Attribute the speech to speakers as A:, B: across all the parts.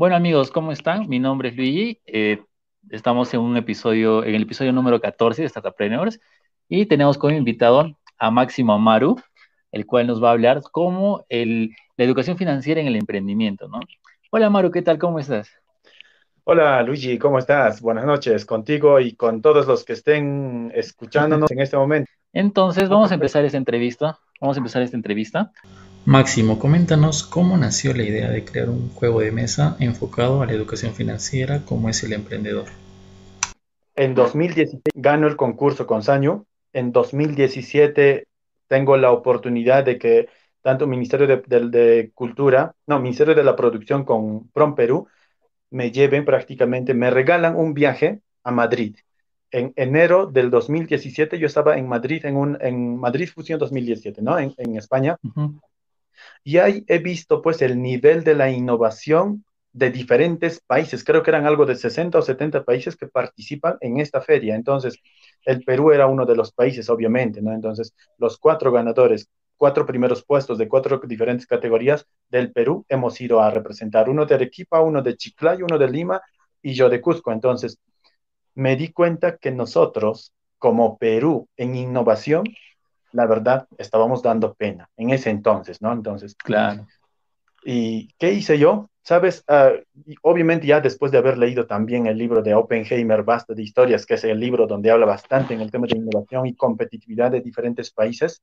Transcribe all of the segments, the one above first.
A: Bueno amigos, ¿cómo están? Mi nombre es Luigi. Eh, estamos en un episodio, en el episodio número 14 de Startuppreneurs y tenemos como invitado a Máximo Amaru, el cual nos va a hablar cómo el, la educación financiera en el emprendimiento, ¿no? Hola Amaru, ¿qué tal? ¿Cómo estás?
B: Hola Luigi, ¿cómo estás? Buenas noches contigo y con todos los que estén escuchándonos en este momento.
A: Entonces, vamos a empezar esta entrevista. Vamos a empezar esta entrevista. Máximo, coméntanos cómo nació la idea de crear un juego de mesa enfocado a la educación financiera como es el emprendedor.
B: En 2016 gano el concurso con Saño. En 2017 tengo la oportunidad de que tanto Ministerio de, de Cultura, no, Ministerio de la Producción con Prom Perú, me lleven prácticamente, me regalan un viaje a Madrid. En enero del 2017 yo estaba en Madrid, en, un, en Madrid Fusión 2017, ¿no? En, en España. Y ahí he visto pues el nivel de la innovación de diferentes países. Creo que eran algo de 60 o 70 países que participan en esta feria. Entonces, el Perú era uno de los países, obviamente, ¿no? Entonces, los cuatro ganadores, cuatro primeros puestos de cuatro diferentes categorías del Perú hemos ido a representar. Uno de Arequipa, uno de Chiclayo, uno de Lima y yo de Cusco. Entonces, me di cuenta que nosotros, como Perú, en innovación, la verdad, estábamos dando pena en ese entonces, ¿no? Entonces,
A: claro.
B: ¿Y qué hice yo? Sabes, uh, obviamente ya después de haber leído también el libro de Oppenheimer, Basta de Historias, que es el libro donde habla bastante en el tema de innovación y competitividad de diferentes países,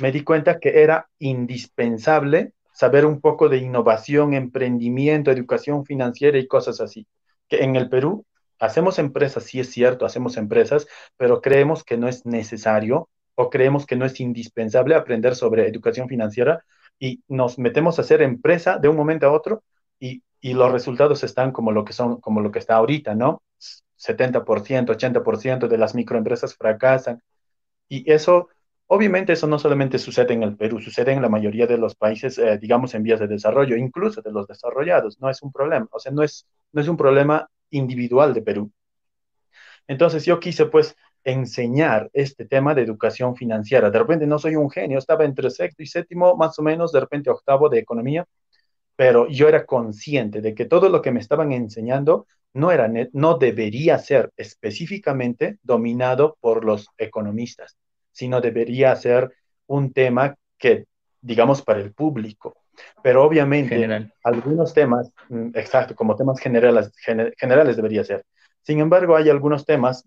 B: me di cuenta que era indispensable saber un poco de innovación, emprendimiento, educación financiera y cosas así. Que en el Perú hacemos empresas, sí es cierto, hacemos empresas, pero creemos que no es necesario o creemos que no es indispensable aprender sobre educación financiera y nos metemos a hacer empresa de un momento a otro y, y los resultados están como lo que son, como lo que está ahorita, ¿no? 70%, 80% de las microempresas fracasan. Y eso Obviamente eso no solamente sucede en el Perú, sucede en la mayoría de los países, eh, digamos, en vías de desarrollo, incluso de los desarrollados, no es un problema, o sea, no es, no es un problema individual de Perú. Entonces yo quise pues enseñar este tema de educación financiera. De repente no soy un genio, estaba entre sexto y séptimo, más o menos, de repente octavo de economía, pero yo era consciente de que todo lo que me estaban enseñando no, era, no debería ser específicamente dominado por los economistas sino debería ser un tema que, digamos, para el público. Pero obviamente algunos temas, mm, exacto, como temas generales, generales debería ser. Sin embargo, hay algunos temas,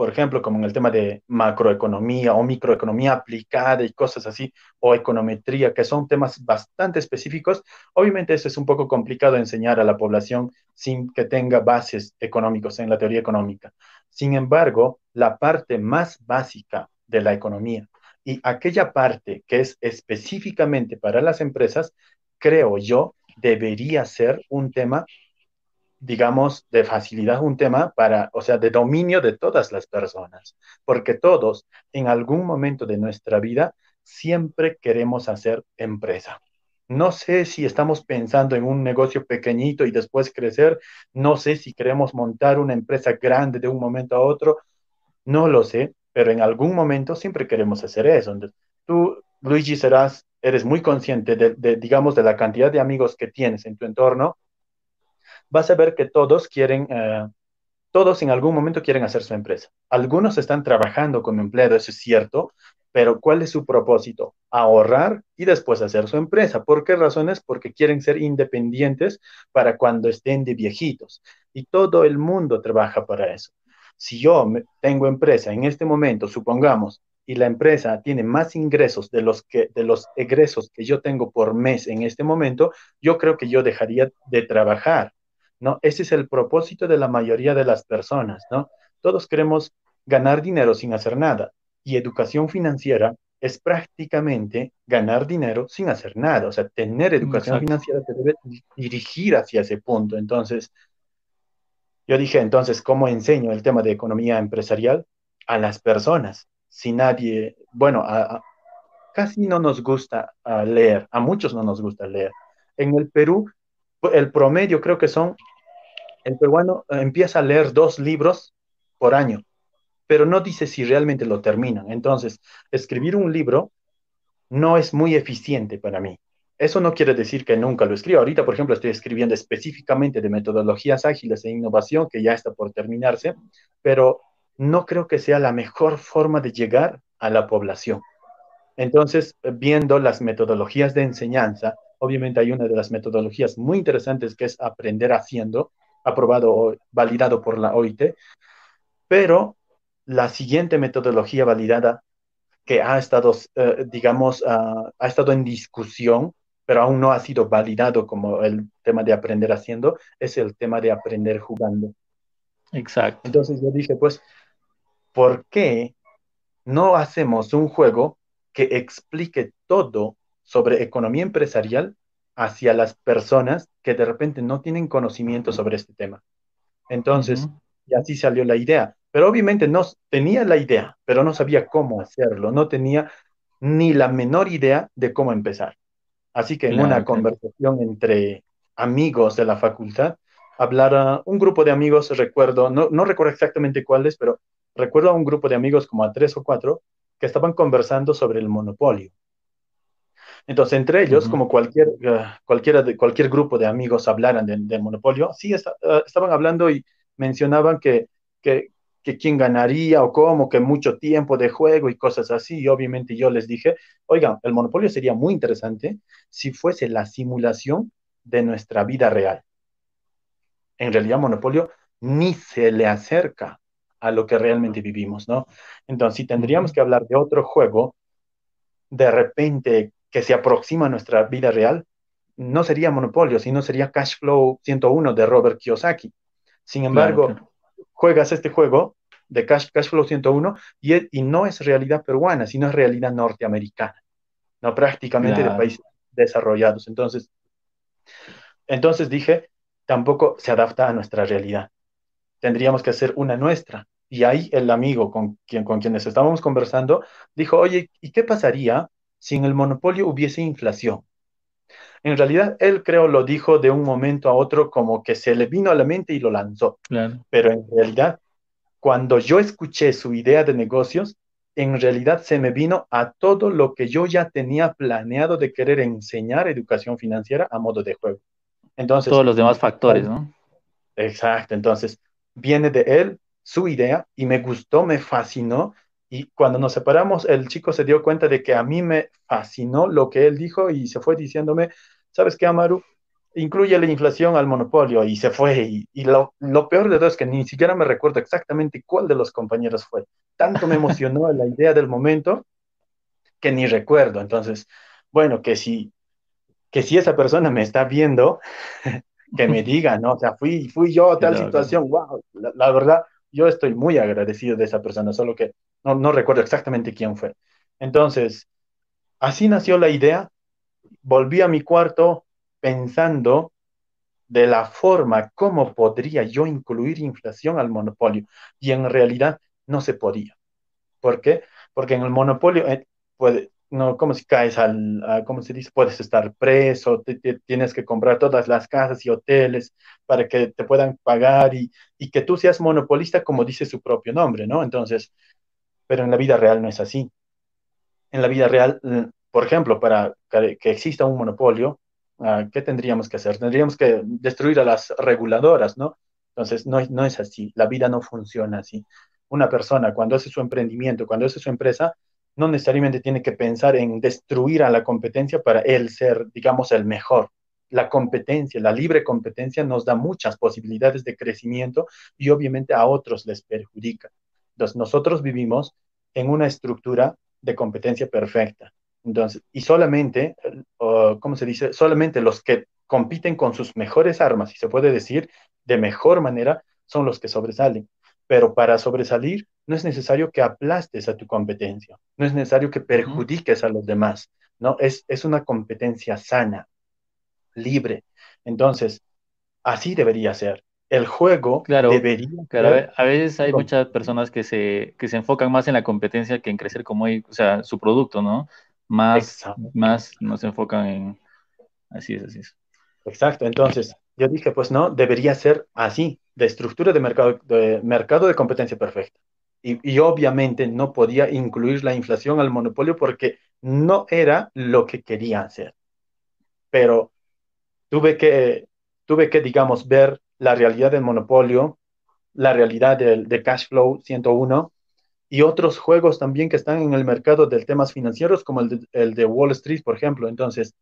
B: por ejemplo, como en el tema de macroeconomía o microeconomía aplicada y cosas así, o econometría, que son temas bastante específicos. Obviamente eso es un poco complicado enseñar a la población sin que tenga bases económicos en la teoría económica. Sin embargo, la parte más básica de la economía y aquella parte que es específicamente para las empresas, creo yo, debería ser un tema, digamos, de facilidad, un tema para, o sea, de dominio de todas las personas, porque todos en algún momento de nuestra vida siempre queremos hacer empresa. No sé si estamos pensando en un negocio pequeñito y después crecer. No sé si queremos montar una empresa grande de un momento a otro. No lo sé, pero en algún momento siempre queremos hacer eso. tú, Luigi, serás, eres muy consciente de, digamos, de la cantidad de amigos que tienes en tu entorno. Vas a ver que todos quieren, eh, todos en algún momento quieren hacer su empresa. Algunos están trabajando como empleado, eso es cierto, pero ¿cuál es su propósito? Ahorrar y después hacer su empresa. ¿Por qué razones? Porque quieren ser independientes para cuando estén de viejitos. Y todo el mundo trabaja para eso. Si yo tengo empresa en este momento, supongamos, y la empresa tiene más ingresos de los, que, de los egresos que yo tengo por mes en este momento, yo creo que yo dejaría de trabajar, ¿no? Ese es el propósito de la mayoría de las personas, ¿no? Todos queremos ganar dinero sin hacer nada y educación financiera es prácticamente ganar dinero sin hacer nada. O sea, tener educación financiera te debe dirigir hacia ese punto. Entonces, yo dije, entonces, ¿cómo enseño el tema de economía empresarial a las personas? Si nadie, bueno, casi no nos gusta leer, a muchos no nos gusta leer. En el Perú, el promedio creo que son, el peruano empieza a leer dos libros por año pero no dice si realmente lo terminan. Entonces, escribir un libro no es muy eficiente para mí. eso no quiere decir que nunca lo escribo. Ahorita, por ejemplo, estoy escribiendo específicamente de metodologías ágiles e innovación, que ya está por terminarse, pero no creo que sea la mejor forma de llegar a la población. Entonces, viendo las metodologías de enseñanza, obviamente hay una de las metodologías muy interesantes que es aprender haciendo, aprobado o validado por la OIT, pero la siguiente metodología validada que ha estado, eh, digamos, ah, ha estado en discusión, pero aún no ha sido validado como el tema de aprender haciendo, es el tema de aprender jugando.
A: Exacto.
B: Entonces yo dije, pues, ¿por qué no hacemos un juego que explique todo sobre economía empresarial hacia las personas que de repente no tienen conocimiento sobre este tema? Entonces, y así salió la idea. Pero obviamente no tenía la idea, pero no sabía cómo hacerlo, no tenía ni la menor idea de cómo empezar. Así que en una conversación entre amigos de la facultad, hablara un grupo de amigos, recuerdo, no, no recuerdo exactamente cuáles, pero recuerdo a un grupo de amigos como a tres o cuatro que estaban conversando sobre el monopolio. Entonces, entre ellos, como cualquier, uh, cualquiera de, cualquier grupo de amigos hablaran del monopolio, sí uh, estaban hablando y mencionaban que, que, que quién ganaría o cómo, que mucho tiempo de juego y cosas así. Y obviamente yo les dije, oigan, el monopolio sería muy interesante si fuese la simulación de nuestra vida real. En realidad, monopolio ni se le acerca a lo que realmente vivimos, ¿no? Entonces, si tendríamos que hablar de otro juego, de repente que se aproxima a nuestra vida real, no sería Monopolio, sino sería Cash Flow 101 de Robert Kiyosaki. Sin embargo, juegas este juego de Cash, Flow 101 y, y, no es realidad peruana, sino es realidad norteamericana, no prácticamente de países desarrollados. Entonces, entonces dije, tampoco se adapta a nuestra realidad. Tendríamos que hacer una nuestra. Y ahí el amigo con, quien, con quienes estábamos conversando dijo, oye, ¿y qué pasaría si en el monopolio hubiese inflación? En realidad, él creo lo dijo de un momento a otro como que se le vino a la mente y lo lanzó. Pero en realidad, cuando yo escuché su idea de negocios, en realidad se me vino a todo lo que yo ya tenía planeado de querer enseñar educación financiera a modo de juego.
A: Entonces, todos los demás factores, ¿no?
B: Exacto, entonces viene de él su idea y me gustó, me fascinó y cuando nos separamos, el chico se dio cuenta de que a mí me fascinó lo que él dijo y se fue diciéndome, ¿sabes qué, Amaru? Incluye la inflación al monopolio y se fue. Y, lo, peor de todo es que ni siquiera me recuerdo exactamente cuál de los compañeros fue. Tanto me emocionó la idea del momento que ni recuerdo. Entonces, bueno, que si, que si esa persona me está viendo, que me diga, ¿no? O sea, fui, fui yo a tal situación, wow, la verdad, yo estoy muy agradecido de esa persona, solo que no, recuerdo exactamente quién fue. Entonces, así nació la idea. Volví a mi cuarto pensando de la forma como podría yo incluir inflación al monopolio. Y en realidad no se podía. ¿Por qué? Porque en el monopolio eh, puede, no, como si caes al, ¿cómo se dice? Puedes estar preso, tienes que comprar todas las casas y hoteles para que te puedan pagar y, y, que tú seas monopolista como dice su propio nombre, ¿no? Entonces, pero en la vida real no es así. En la vida real, por ejemplo, para que exista un monopolio, ah, ¿qué tendríamos que hacer? Tendríamos que destruir a las reguladoras, ¿no? Entonces, no, no es así, la vida no funciona así. Una persona cuando hace su emprendimiento, cuando hace su empresa, no necesariamente tiene que pensar en destruir a la competencia para él ser, digamos, el mejor. La competencia, la libre competencia nos da muchas posibilidades de crecimiento y obviamente a otros les perjudica. Entonces, nosotros vivimos en una estructura de competencia perfecta. Entonces, y solamente, ¿cómo se dice? Solamente los que compiten con sus mejores armas, y se puede decir de mejor manera, son los que sobresalen. Pero para sobresalir no es necesario que aplastes a tu competencia, no es necesario que perjudiques a los demás, ¿no? Es, es una competencia sana, libre. Entonces, así debería ser. El juego debería
A: claro, A veces hay muchas personas que se, que se enfocan más en la competencia que en crecer como o sea, su producto, ¿no? Más, más no se enfocan en... Así es, así es.
B: Exacto, entonces yo dije, pues no, debería ser así, de estructura de mercado de, mercado de competencia perfecta. Y, obviamente no podía incluir la inflación al monopolio porque no era lo que quería hacer. pero tuve que, tuve que, digamos, ver la realidad del monopolio, la realidad del, de Cash Flow 101 y otros juegos también que están en el mercado de temas financieros, como el de, el de Wall Street, por ejemplo. Entonces,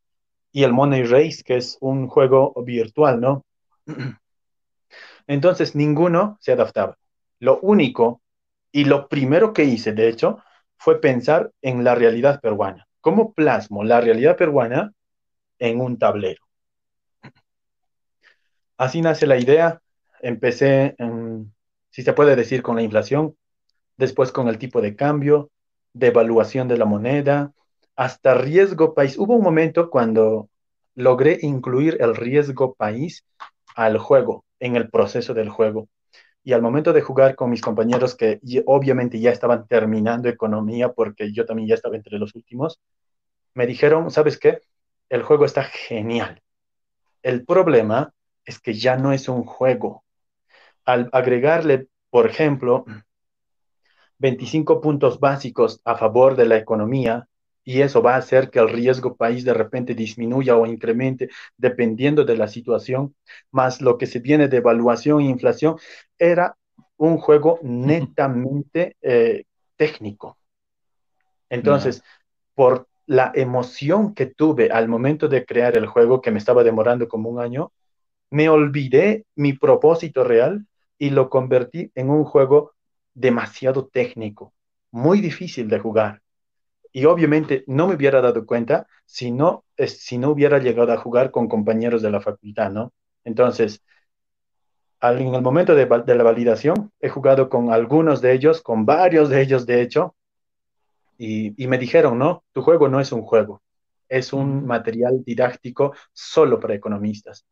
B: y el Money Race, que es un juego virtual, ¿no? Entonces, ninguno se adaptaba. Lo único y lo primero que hice, de hecho, fue pensar en la realidad peruana. ¿Cómo plasmo la realidad peruana en un tablero? Así nace la idea. Empecé, si se puede decir, con la inflación, después con el tipo de cambio, devaluación de la moneda, hasta riesgo país. Hubo un momento cuando logré incluir el riesgo país al juego, en el proceso del juego. Y al momento de jugar con mis compañeros que obviamente ya estaban terminando economía, porque yo también ya estaba entre los últimos, me dijeron, ¿sabes qué? El juego está genial. El problema es que ya no es un juego. Al agregarle, por ejemplo, 25 puntos básicos a favor de la economía, y eso va a hacer que el riesgo país de repente disminuya o incremente dependiendo de la situación, más lo que se viene de evaluación e inflación, era un juego netamente eh, técnico. Entonces, por la emoción que tuve al momento de crear el juego, que me estaba demorando como un año, me olvidé mi propósito real y lo convertí en un juego demasiado técnico, muy difícil de jugar y obviamente no me hubiera dado cuenta si no, si no hubiera llegado a jugar con compañeros de la facultad, ¿no? Entonces, en el momento de, la validación, he jugado con algunos de ellos, con varios de ellos, de hecho, y, y me dijeron, no, tu juego no es un juego, es un material didáctico solo para economistas.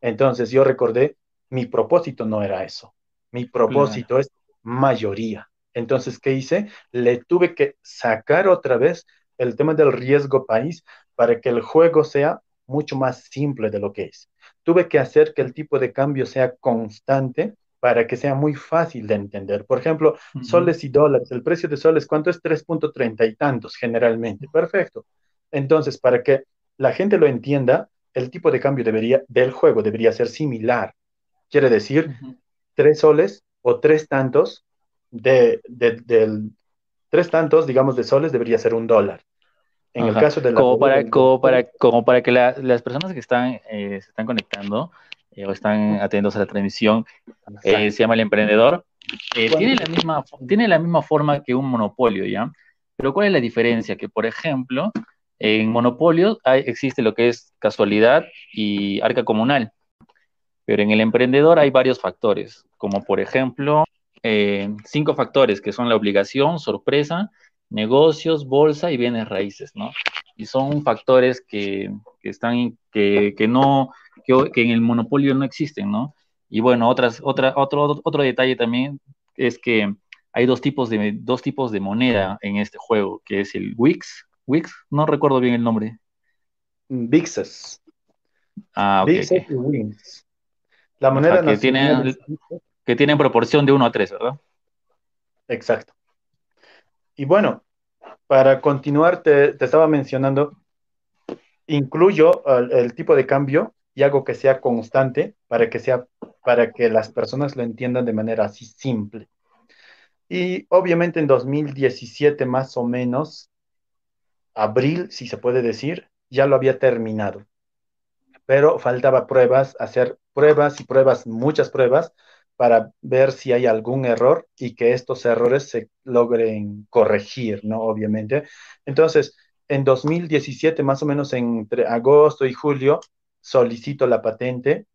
B: Entonces yo recordé, mi propósito no era eso, mi propósito es mayoría. Entonces, ¿qué hice? Le tuve que sacar otra vez el tema del riesgo país para que el juego sea mucho más simple de lo que es. Tuve que hacer que el tipo de cambio sea constante para que sea muy fácil de entender. Por ejemplo, soles y dólares. El precio de soles, ¿cuánto es? 3.30 y tantos generalmente. Perfecto. Entonces, para que la gente lo entienda, el tipo de cambio debería, del juego debería ser similar. Quiere decir, tres soles o tres tantos de, del tres tantos, digamos, de soles debería ser un dólar.
A: En el caso de la... Como para, como para, como para que las personas que están, eh, se están conectando eh, o están atentos a la transmisión, eh, se llama el emprendedor, tiene, la misma, tiene la misma forma que un monopolio, ¿ya? Pero ¿cuál es la diferencia? Que, por ejemplo, en monopolio hay, existe lo que es casualidad y arca comunal. Pero en el emprendedor hay varios factores, como por ejemplo eh, cinco factores que son la obligación, sorpresa, negocios, bolsa y bienes raíces, ¿no? Y son factores que, están, que, que no, que, en el monopolio no existen, ¿no? Y bueno, otras, otra, otro, otro detalle también es que hay dos tipos de, dos tipos de moneda en este juego, que es el Wix, Wix, no recuerdo bien el nombre.
B: Vixes.
A: Ah, ok.
B: y Wix. La moneda
A: que tiene, que tienen proporción de 1 a 3, ¿verdad?
B: Exacto. Y bueno, para continuar, te, estaba mencionando, incluyo el, tipo de cambio y hago que sea constante para que, sea, para que las personas lo entiendan de manera así simple. Y obviamente en 2017 más o menos, abril, si se puede decir, ya lo había terminado. Pero faltaba pruebas, hacer pruebas y pruebas, muchas pruebas, para ver si hay algún error y que estos errores se logren corregir, ¿no? Obviamente. Entonces, en 2017, más o menos entre agosto y julio, solicito la patente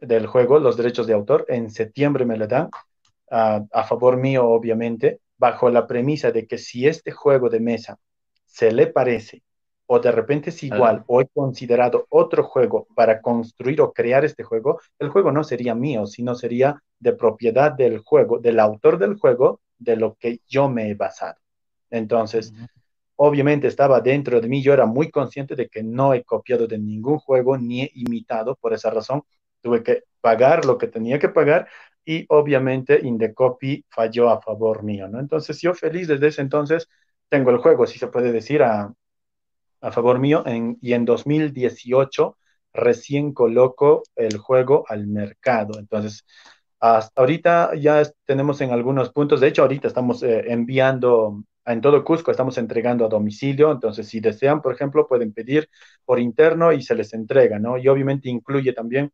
B: del juego, los derechos de autor. En septiembre me la dan, a, a favor mío, obviamente, bajo la premisa de que si este juego de mesa se le parece o de repente es igual o he considerado otro juego para construir o crear este juego, el juego no sería mío, sino sería de propiedad del juego, del autor del juego, de lo que yo me he basado. Entonces, obviamente estaba dentro de mí, yo era muy consciente de que no he copiado de ningún juego ni he imitado, por esa razón tuve que pagar lo que tenía que pagar y obviamente Indecopy falló a favor mío, ¿no? Entonces yo feliz desde ese entonces tengo el juego, si se puede decir, a, a favor mío y en 2018 recién coloco el juego al mercado. Entonces, hasta ahorita ya tenemos en algunos puntos, de hecho ahorita estamos eh, enviando en todo Cusco, estamos entregando a domicilio, entonces si desean, por ejemplo, pueden pedir por interno y se les entrega, ¿no? Y obviamente incluye también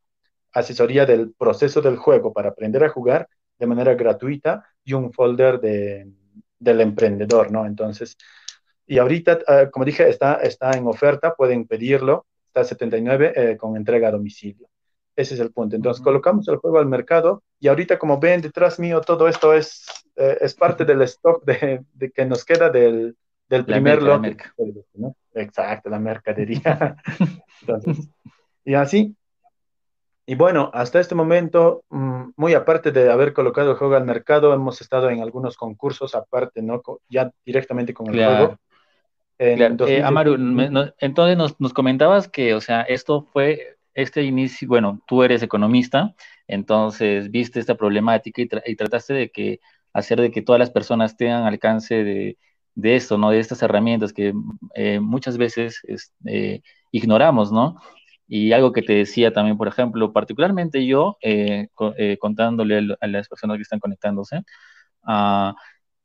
B: asesoría del proceso del juego para aprender a jugar de manera gratuita y un folder de, del emprendedor, ¿no? Entonces, y ahorita, ah, como dije, está, está en oferta, pueden pedirlo, está a 79 eh, con entrega a domicilio. Ese es el punto. Entonces, colocamos el juego al mercado y ahorita, como ven detrás mío, todo esto es, eh, es parte del stock de, de, que nos queda del, del primer lote. ¿no? Exacto, la mercadería. Entonces, y así. Y bueno, hasta este momento, mm, muy aparte de haber colocado el juego al mercado, hemos estado en algunos concursos aparte, ¿no? Ya directamente con el juego.
A: Eh, Amaru, entonces nos, nos, comentabas que, o sea, esto fue este inicio, bueno, tú eres economista, entonces viste esta problemática y, trataste de que hacer de que todas las personas tengan alcance de, de esto, ¿no? De estas herramientas que eh, muchas veces eh, ignoramos, ¿no? Y algo que te decía también, por ejemplo, particularmente yo, eh, contándole a las personas que están conectándose, uh,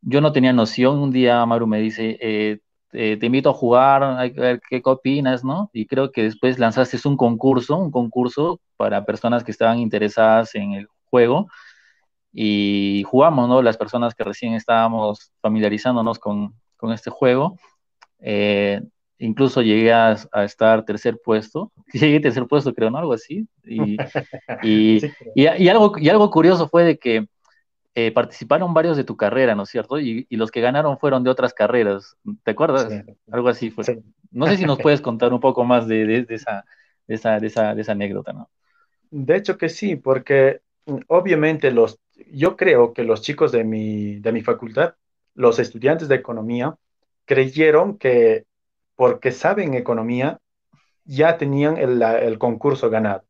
A: yo no tenía noción, un día Amaru me dice, eh, te invito a jugar, hay que ver qué opinas, ¿no? Y creo que después lanzaste un concurso, un concurso para personas que estaban interesadas en el juego y jugamos, ¿no? Las personas que recién estábamos familiarizándonos con, con este juego. Eh, incluso llegué a, estar tercer puesto, llegué tercer puesto, creo, ¿no? Algo así. Y, y, y, algo, y algo curioso fue de que eh, participaron varios de tu carrera, ¿no es cierto? Y, los que ganaron fueron de otras carreras, ¿te acuerdas? Algo así fue. No sé si nos puedes contar un poco más de, esa, esa, de, esa, de esa anécdota, ¿no?
B: De hecho que sí, porque mm, obviamente los, yo creo que los chicos de mi, de mi facultad, los estudiantes de economía, creyeron que porque saben economía, ya tenían el, el concurso ganado.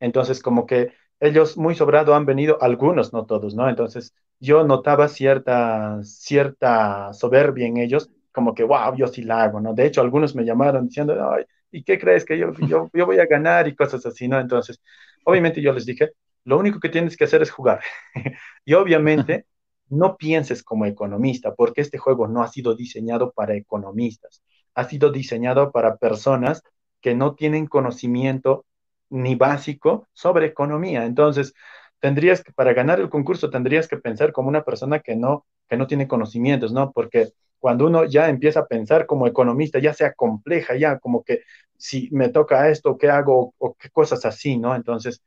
B: Entonces, como que ellos muy sobrado han venido, algunos, no todos, ¿no? Entonces yo notaba cierta, cierta soberbia en ellos, como que, wow, yo sí la hago, ¿no? De hecho, algunos me llamaron diciendo, ay, ¿y qué crees que yo, yo, yo voy a ganar y cosas así, ¿no? Entonces, obviamente yo les dije, lo único que tienes que hacer es jugar. y obviamente no pienses como economista, porque este juego no ha sido diseñado para economistas, ha sido diseñado para personas que no tienen conocimiento ni básico sobre economía. Entonces, tendrías que, para ganar el concurso, tendrías que pensar como una persona que no, que no tiene conocimientos, ¿no? Porque cuando uno ya empieza a pensar como economista, ya sea compleja, ya como que si me toca esto, ¿qué hago? O, qué cosas así, ¿no? Entonces,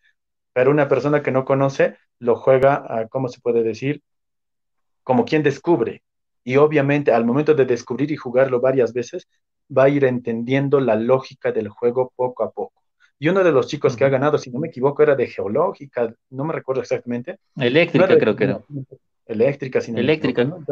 B: pero una persona que no conoce lo juega, ¿cómo se puede decir? Como quien descubre. Y obviamente al momento de descubrir y jugarlo varias veces, va a ir entendiendo la lógica del juego poco a poco. Y uno de los chicos que ha ganado, si no me equivoco, era de geológica, no me recuerdo exactamente.
A: Eléctrica, creo que era.
B: Eléctrica, si
A: no Eléctrica. ¿no?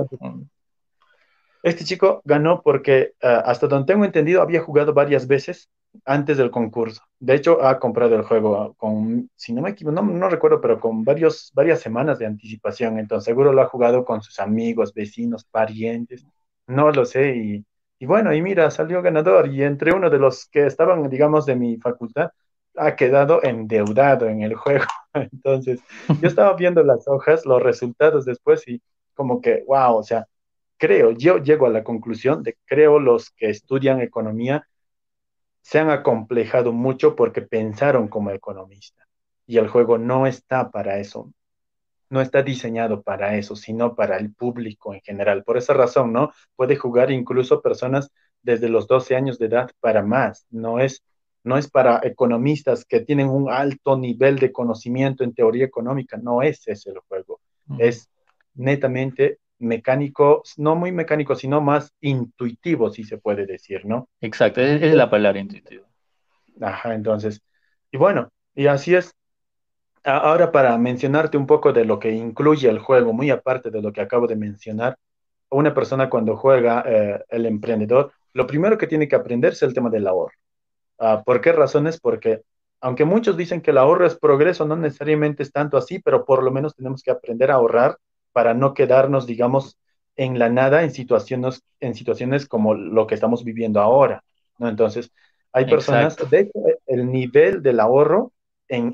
B: este chico ganó porque, ah, hasta donde tengo entendido, había jugado varias veces antes del concurso. De hecho, ha comprado el juego con, si no me equivoco, no, no recuerdo, pero con varios, varias semanas de anticipación. Entonces, seguro lo ha jugado con sus amigos, vecinos, parientes. No lo sé. Y y bueno, y mira, salió ganador y entre uno de los que estaban, digamos, de mi facultad, ha quedado endeudado en el juego. Entonces, yo estaba viendo las hojas, los resultados después y como que, wow, o sea, creo, yo llego a la conclusión de creo los que estudian economía se han acomplejado mucho porque pensaron como economista y el juego no está para eso no está diseñado para eso, sino para el público en general. Por esa razón, ¿no? Puede jugar incluso personas desde los 12 años de edad para más. No es, no es para economistas que tienen un alto nivel de conocimiento en teoría económica. No es ese el juego. Es netamente mecánico, no muy mecánico, sino más intuitivo, si se puede decir, ¿no?
A: Exacto, es la palabra intuitivo.
B: Ajá, entonces, y bueno, y así es Ahora para mencionarte un poco de lo que incluye el juego, muy aparte de lo que acabo de mencionar, una persona cuando juega eh, el emprendedor, lo primero que tiene que aprender es el tema del ahorro. Ah, ¿Por qué razones? Porque aunque muchos dicen que el ahorro es progreso, no necesariamente es tanto así, pero por lo menos tenemos que aprender a ahorrar para no quedarnos, digamos, en la nada en situaciones, en situaciones como lo que estamos viviendo ahora. ¿no? Entonces, hay personas, de hecho, el nivel del ahorro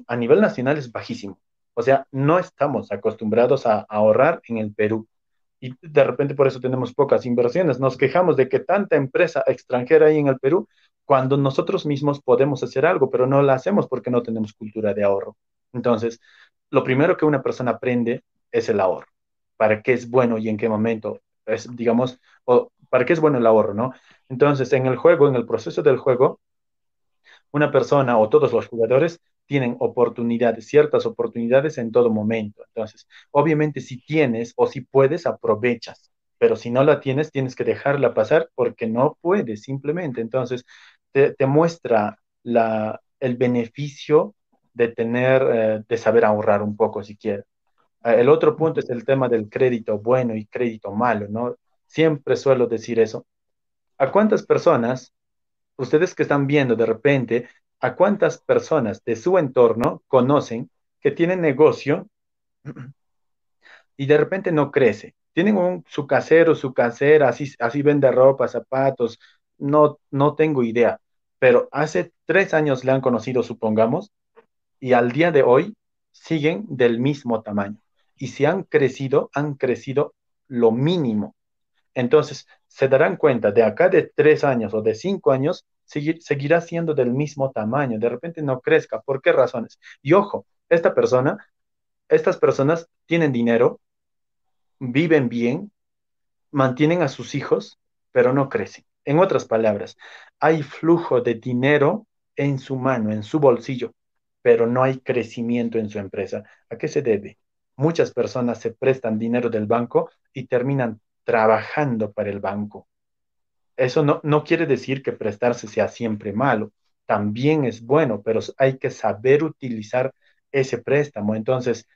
B: a nivel nacional es bajísimo. O sea, no estamos acostumbrados a, ahorrar en el Perú. Y de repente por eso tenemos pocas inversiones. Nos quejamos de que tanta empresa extranjera hay en el Perú cuando nosotros mismos podemos hacer algo, pero no la hacemos porque no tenemos cultura de ahorro. Entonces, lo primero que una persona aprende es el ahorro. ¿Para qué es bueno y en qué momento? Es, digamos, o para qué es bueno el ahorro, ¿no? Entonces, en el juego, en el proceso del juego, una persona o todos los jugadores tienen oportunidades, ciertas oportunidades en todo momento. Entonces, obviamente si tienes o si puedes, aprovechas, pero si no la tienes, tienes que dejarla pasar porque no puedes simplemente. Entonces, te, muestra la, el beneficio de tener, eh, de saber ahorrar un poco si quieres. Eh, el otro punto es el tema del crédito bueno y crédito malo, ¿no? Siempre suelo decir eso. ¿A cuántas personas, ustedes que están viendo de repente, a cuántas personas de su entorno conocen que tienen negocio y de repente no crece? Tienen un, su casero, su casera, así, así vende ropa, zapatos, no, no tengo idea, pero hace tres años le han conocido, supongamos, y al día de hoy siguen del mismo tamaño. Y si han crecido, han crecido lo mínimo. Entonces, se darán cuenta de acá de tres años o de cinco años, seguirá siendo del mismo tamaño. De repente no crezca. ¿Por qué razones? Y ojo, esta persona, estas personas tienen dinero, viven bien, mantienen a sus hijos, pero no crecen. En otras palabras, hay flujo de dinero en su mano, en su bolsillo, pero no hay crecimiento en su empresa. ¿A qué se debe? Muchas personas se prestan dinero del banco y terminan trabajando para el banco. Eso no, no quiere decir que prestarse sea siempre malo, también es bueno, pero hay que saber utilizar ese préstamo. Entonces,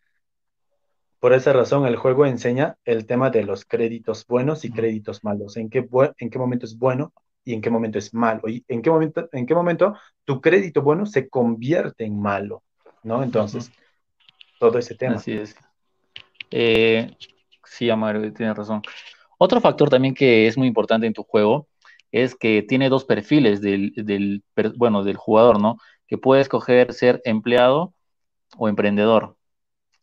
B: por esa razón, el juego enseña el tema de los créditos buenos y créditos malos, en qué, en qué momento es bueno y en qué momento es malo, y en qué momento, en qué momento tu crédito bueno se convierte en malo, ¿no? Entonces, todo ese tema.
A: Así es. Eh, sí, Amaro, tienes razón. Otro factor también que es muy importante en tu juego es que tiene dos perfiles del, del, bueno, del jugador, ¿no? Que puede escoger ser empleado o emprendedor.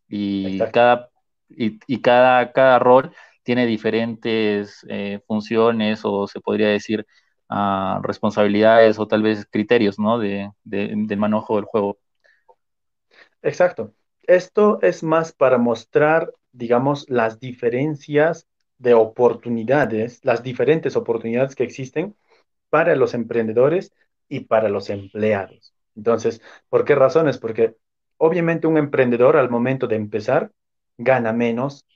A: Y cada, y, cada, cada rol tiene diferentes eh, funciones o se podría decir responsabilidades o tal vez criterios, ¿no? De, del manejo del juego.
B: Exacto. Esto es más para mostrar, digamos, las diferencias de oportunidades, las diferentes oportunidades que existen para los emprendedores y para los empleados. Entonces, ¿por qué razones? Porque obviamente un emprendedor al momento de empezar gana menos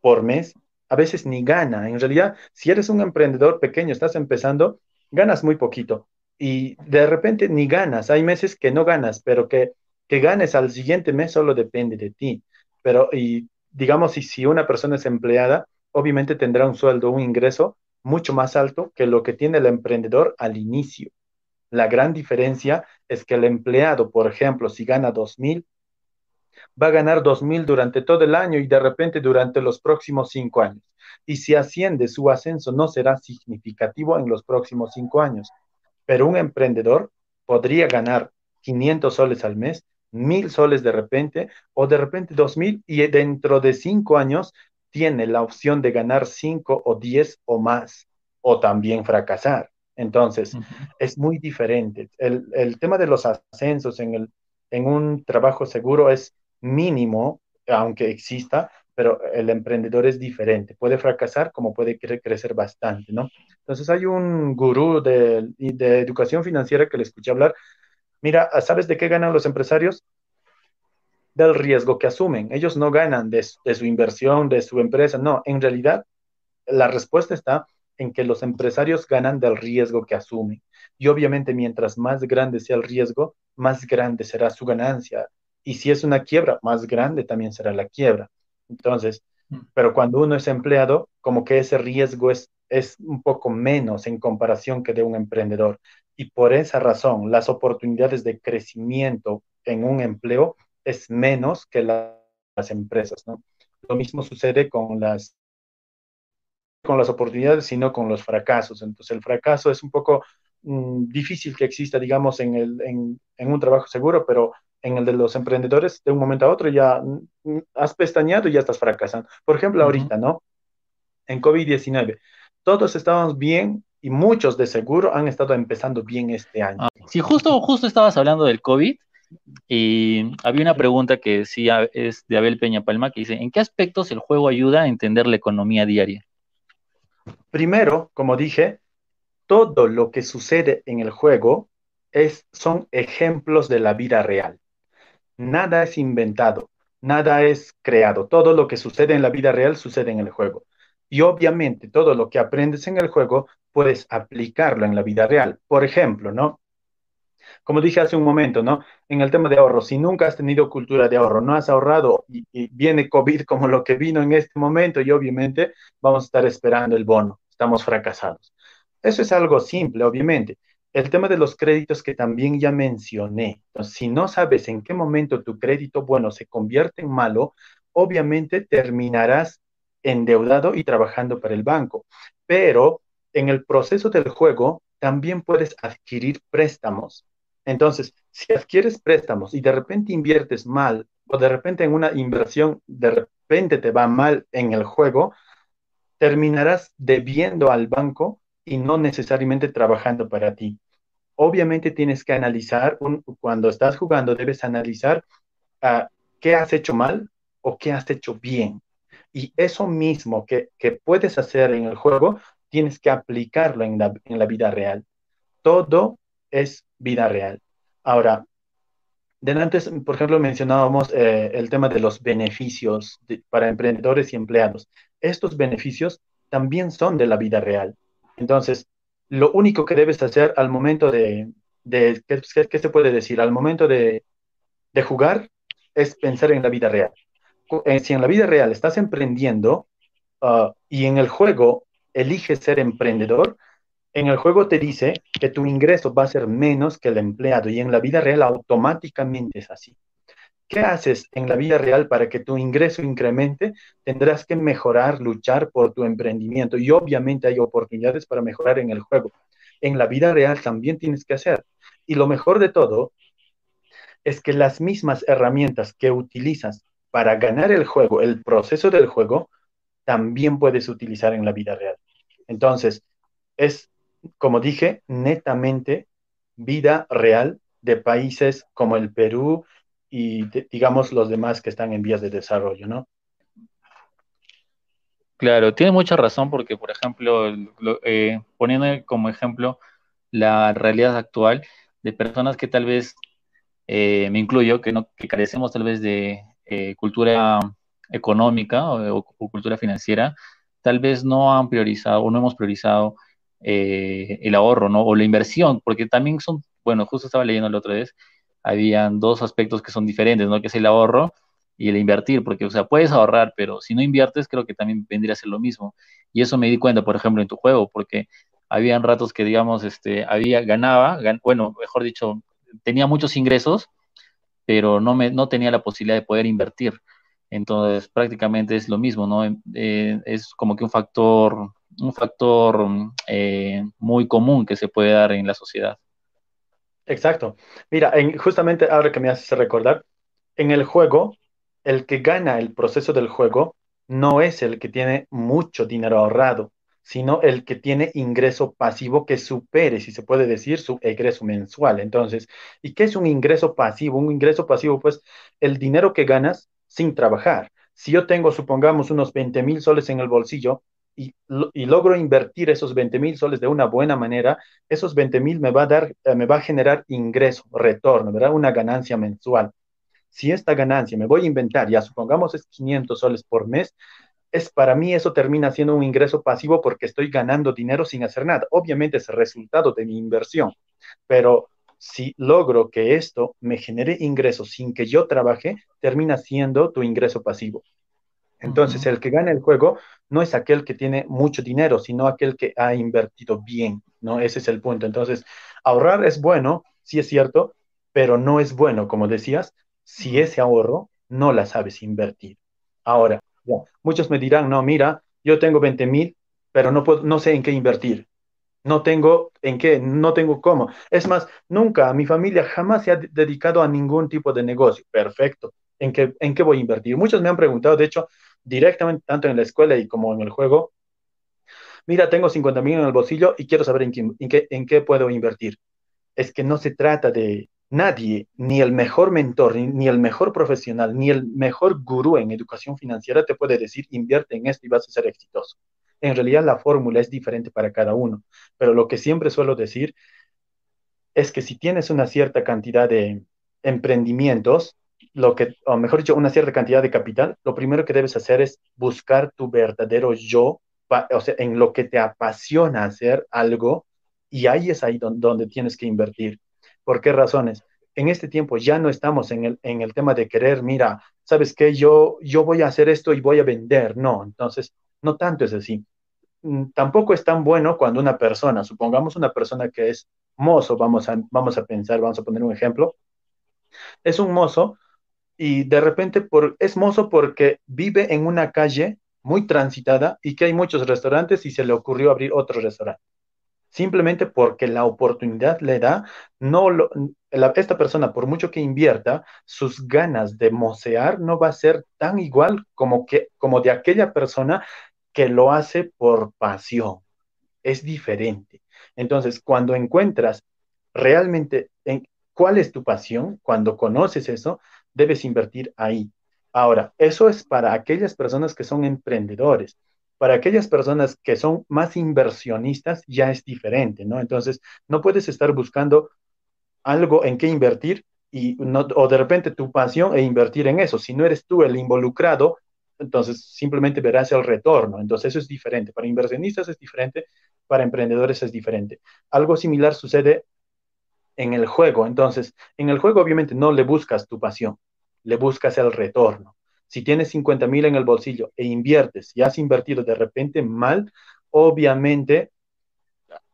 B: por mes a veces ni gana. En realidad, si eres un emprendedor pequeño, estás empezando, ganas muy poquito y de repente ni ganas. Hay meses que no ganas, pero que, que ganes al siguiente mes solo depende de ti. Pero, y digamos, si, si una persona es empleada, obviamente tendrá un sueldo, un ingreso mucho más alto que lo que tiene el emprendedor al inicio. La gran diferencia es que el empleado, por ejemplo, si gana dos mil, va a ganar 2.000 durante todo el año y de repente durante los próximos cinco años. Y si asciende, su ascenso no será significativo en los próximos cinco años. Pero un emprendedor podría ganar 500 soles al mes, 1.000 soles de repente, o de repente 2.000 y dentro de cinco años tiene la opción de ganar 5 o 10 o más, o también fracasar. Entonces, es muy diferente. El, el, tema de los ascensos en, el, en un trabajo seguro es mínimo, aunque exista, pero el emprendedor es diferente. Puede fracasar como puede crecer bastante, ¿no? Entonces hay un gurú de, de educación financiera que le escuché hablar. Mira, ¿sabes de qué ganan los empresarios? Del riesgo que asumen. Ellos no ganan de, de su inversión, de su empresa. No, en realidad la respuesta está en que los empresarios ganan del riesgo que asumen. Y obviamente mientras más grande sea el riesgo, más grande será su ganancia y si es una quiebra más grande, también será la quiebra. Entonces, mm. pero cuando uno es empleado, como que ese riesgo es, es un poco menos en comparación que de un emprendedor. Y por esa razón, las oportunidades de crecimiento en un empleo es menos que las empresas, ¿no? Lo mismo sucede con las con las oportunidades, sino con los fracasos. Entonces, el fracaso es un poco mm, difícil que exista, digamos, en, el, en, en, un trabajo seguro, pero en el de los emprendedores, de un momento a otro ya mm, has pestañado y ya estás fracasando. Por ejemplo, ahorita, ¿no? En COVID-19, todos estábamos bien y muchos de seguro han estado empezando bien este año. Ah,
A: sí, justo, justo estabas hablando del COVID y había una pregunta que decía, es de Abel Peña Palma, que dice, ¿en qué aspectos el juego ayuda a entender la economía diaria?
B: Primero, como dije, todo lo que sucede en el juego es, son ejemplos de la vida real. Nada es inventado, nada es creado. Todo lo que sucede en la vida real sucede en el juego. Y obviamente todo lo que aprendes en el juego puedes aplicarlo en la vida real. Por ejemplo, ¿no? Como dije hace un momento, ¿no? En el tema de ahorro, si nunca has tenido cultura de ahorro, no has ahorrado y, viene COVID como lo que vino en este momento y obviamente vamos a estar esperando el bono, estamos fracasados. Eso es algo simple, obviamente. El tema de los créditos que también ya mencioné. Entonces, si no sabes en qué momento tu crédito bueno se convierte en malo, obviamente terminarás endeudado y trabajando para el banco. Pero en el proceso del juego también puedes adquirir préstamos. Entonces, si adquieres préstamos y de repente inviertes mal o de repente en una inversión de repente te va mal en el juego, terminarás debiendo al banco y no necesariamente trabajando para ti. Obviamente tienes que analizar, cuando estás jugando debes analizar uh, qué has hecho mal o qué has hecho bien. Y eso mismo que, que puedes hacer en el juego, tienes que aplicarlo en la, en la vida real. Todo es vida real. Ahora, antes, por ejemplo, mencionábamos eh, el tema de los beneficios para emprendedores y empleados. Estos beneficios también son de la vida real. Entonces, lo único que debes hacer al momento de, ¿qué, se puede decir? Al momento de, de, jugar es pensar en la vida real. Eh, si en la vida real estás emprendiendo uh, y en el juego eliges ser emprendedor, en el juego te dice que tu ingreso va a ser menos que el empleado y en la vida real automáticamente es así. ¿Qué haces en la vida real para que tu ingreso incremente? Tendrás que mejorar, luchar por tu emprendimiento y obviamente hay oportunidades para mejorar en el juego. En la vida real también tienes que hacer. Y lo mejor de todo es que las mismas herramientas que utilizas para ganar el juego, el proceso del juego, también puedes utilizar en la vida real. Entonces, es como dije, netamente vida real de países como el Perú y digamos los demás que están en vías de desarrollo, ¿no?
A: Claro, tiene mucha razón porque, por ejemplo, eh, poniendo como ejemplo la realidad actual de personas que tal vez, eh, me incluyo, que, no, que carecemos tal vez de eh, cultura económica o, o, cultura financiera, tal vez no han priorizado o no hemos priorizado eh, el ahorro, ¿no? O la inversión, porque también son, bueno, justo estaba leyendo la otra vez, habían dos aspectos que son diferentes, ¿no? Que es el ahorro y el invertir, porque, o sea, puedes ahorrar, pero si no inviertes, creo que también vendría a ser lo mismo. Y eso me di cuenta, por ejemplo, en tu juego, porque habían ratos que, digamos, este, había, ganaba, bueno, mejor dicho, tenía muchos ingresos, pero no, me, no tenía la posibilidad de poder invertir. Entonces, prácticamente es lo mismo, ¿no? Eh, es como que un factor un factor eh, muy común que se puede dar en la sociedad.
B: Exacto. Mira, justamente ahora que me haces recordar, en el juego, el que gana el proceso del juego no es el que tiene mucho dinero ahorrado, sino el que tiene ingreso pasivo que supere, si se puede decir, su egreso mensual. Entonces, ¿y qué es un ingreso pasivo? Un ingreso pasivo, pues, el dinero que ganas sin trabajar. Si yo tengo, supongamos, unos 20 mil soles en el bolsillo, y, logro invertir esos 20 mil soles de una buena manera, esos 20 mil me va a dar, eh, me va a generar ingreso, retorno, ¿verdad? Una ganancia mensual. Si esta ganancia me voy a inventar, ya supongamos es 500 soles por mes, es para mí eso termina siendo un ingreso pasivo porque estoy ganando dinero sin hacer nada. Obviamente es el resultado de mi inversión, pero si logro que esto me genere ingresos sin que yo trabaje, termina siendo tu ingreso pasivo. Entonces, el que gana el juego no es aquel que tiene mucho dinero, sino aquel que ha invertido bien, ¿no? Ese es el punto. Entonces, ahorrar es bueno, sí es cierto, pero no es bueno, como decías, si ese ahorro no la sabes invertir. Ahora, muchos me dirán, no, mira, yo tengo 20 mil, pero no, puedo, no sé en qué invertir. No tengo en qué, no tengo cómo. Es más, nunca, mi familia jamás se ha dedicado a ningún tipo de negocio. Perfecto. ¿En qué, en qué voy a invertir? Muchos me han preguntado, de hecho, directamente, tanto en la escuela y como en el juego, mira, tengo 50 mil en el bolsillo y quiero saber en qué, en qué, puedo invertir. Es que no se trata de nadie, ni el mejor mentor, ni, el mejor profesional, ni el mejor gurú en educación financiera te puede decir, invierte en esto y vas a ser exitoso. En realidad la fórmula es diferente para cada uno, pero lo que siempre suelo decir es que si tienes una cierta cantidad de emprendimientos, lo que, o mejor dicho, una cierta cantidad de capital, lo primero que debes hacer es buscar tu verdadero yo o sea, en lo que te apasiona hacer algo, y ahí es ahí donde, tienes que invertir. ¿Por qué razones? En este tiempo ya no estamos en el, en el tema de querer, mira, ¿sabes qué? Yo, yo voy a hacer esto y voy a vender. No, entonces, no tanto es así. Mm, tampoco es tan bueno cuando una persona, supongamos una persona que es mozo, vamos a, vamos a pensar, vamos a poner un ejemplo, es un mozo y de repente por, es mozo porque vive en una calle muy transitada y que hay muchos restaurantes y se le ocurrió abrir otro restaurante. Simplemente porque la oportunidad le da, no lo, esta persona, por mucho que invierta, sus ganas de mocear no va a ser tan igual como, que, como de aquella persona que lo hace por pasión. Es diferente. Entonces, cuando encuentras realmente en, cuál es tu pasión, cuando conoces eso, debes invertir ahí. Ahora, eso es para aquellas personas que son emprendedores. Para aquellas personas que son más inversionistas ya es diferente, ¿no? Entonces, no puedes estar buscando algo en qué invertir y no, o de repente tu pasión e invertir en eso. Si no eres tú el involucrado, entonces simplemente verás el retorno. Entonces, eso es diferente. Para inversionistas es diferente, para emprendedores es diferente. Algo similar sucede en el juego. Entonces, en el juego obviamente no le buscas tu pasión, le buscas el retorno. Si tienes 50 mil en el bolsillo e inviertes y has invertido de repente mal, obviamente,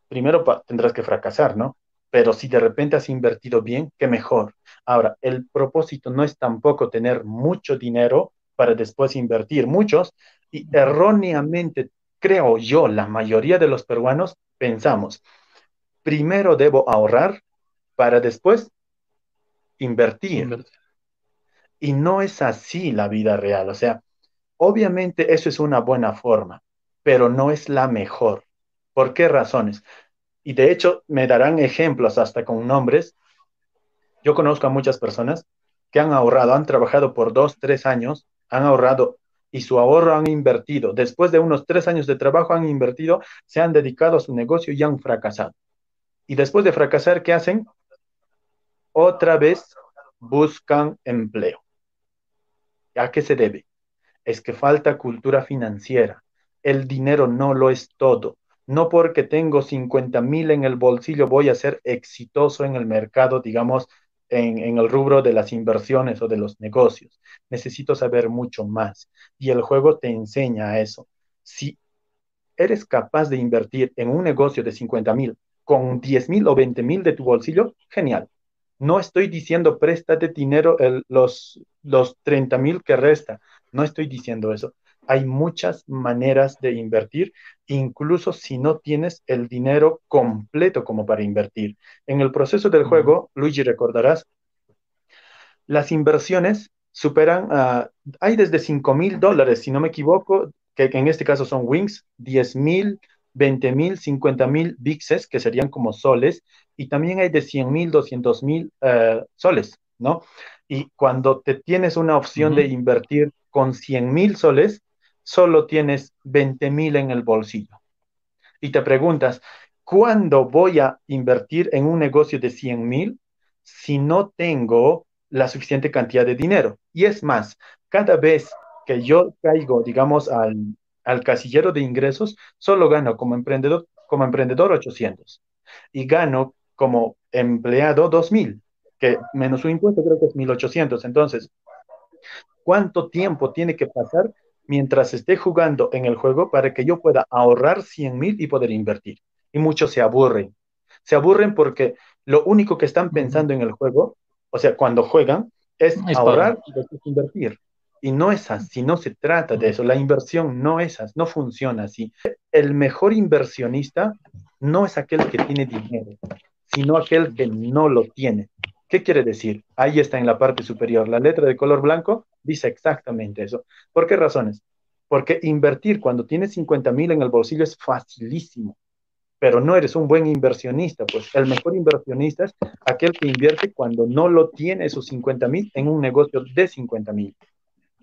B: primero tendrás que fracasar, ¿no? Pero si de repente has invertido bien, qué mejor. Ahora, el propósito no es tampoco tener mucho dinero para después invertir. Muchos, y erróneamente creo yo, la mayoría de los peruanos pensamos, primero debo ahorrar para después invertir. Y no es así la vida real. O sea, obviamente eso es una buena forma, pero no es la mejor. ¿Por qué razones? Y de hecho me darán ejemplos hasta con nombres. Yo conozco a muchas personas que han ahorrado, han trabajado por dos, tres años, han ahorrado y su ahorro han invertido. Después de unos tres años de trabajo han invertido, se han dedicado a su negocio y han fracasado. Y después de fracasar, ¿qué hacen? Otra vez buscan empleo. ¿A qué se debe? Es que falta cultura financiera. El dinero no lo es todo. No porque tengo 50 mil en el bolsillo voy a ser exitoso en el mercado, digamos, en, el rubro de las inversiones o de los negocios. Necesito saber mucho más. Y el juego te enseña eso. Si eres capaz de invertir en un negocio de 50 mil con 10 mil o 20 mil de tu bolsillo, genial. No estoy diciendo préstate dinero los, los 30 mil que resta. No estoy diciendo eso. Hay muchas maneras de invertir, incluso si no tienes el dinero completo como para invertir. En el proceso del juego, Luigi, recordarás, las inversiones superan, hay desde 5 mil dólares, si no me equivoco, que, en este caso son Wings, 10 mil, 20 mil, 50 mil VIXes, que serían como soles, y también hay de 100 mil, 200 mil eh, soles, ¿no? Y cuando te tienes una opción de invertir con 100 mil soles, solo tienes 20 mil en el bolsillo. Y te preguntas, ¿cuándo voy a invertir en un negocio de 100 mil si no tengo la suficiente cantidad de dinero? Y es más, cada vez que yo caigo, digamos, al, al casillero de ingresos, solo gano como emprendedor, como emprendedor 800 y gano como empleado 2000, que menos su impuesto creo que es 1800. Entonces, ¿cuánto tiempo tiene que pasar mientras esté jugando en el juego para que yo pueda ahorrar 100 mil y poder invertir? Y muchos se aburren. Se aburren porque lo único que están pensando en el juego, o sea, cuando juegan, es, ahorrar y después invertir. Y no es así, no se trata de eso. La inversión no es así, no funciona así. El mejor inversionista no es aquel que tiene dinero, sino aquel que no lo tiene. ¿Qué quiere decir? Ahí está en la parte superior. La letra de color blanco dice exactamente eso. ¿Por qué razones? Porque invertir cuando tienes 50 mil en el bolsillo es facilísimo, pero no eres un buen inversionista. Pues el mejor inversionista es aquel que invierte cuando no lo tiene esos 50 mil en un negocio de 50 mil.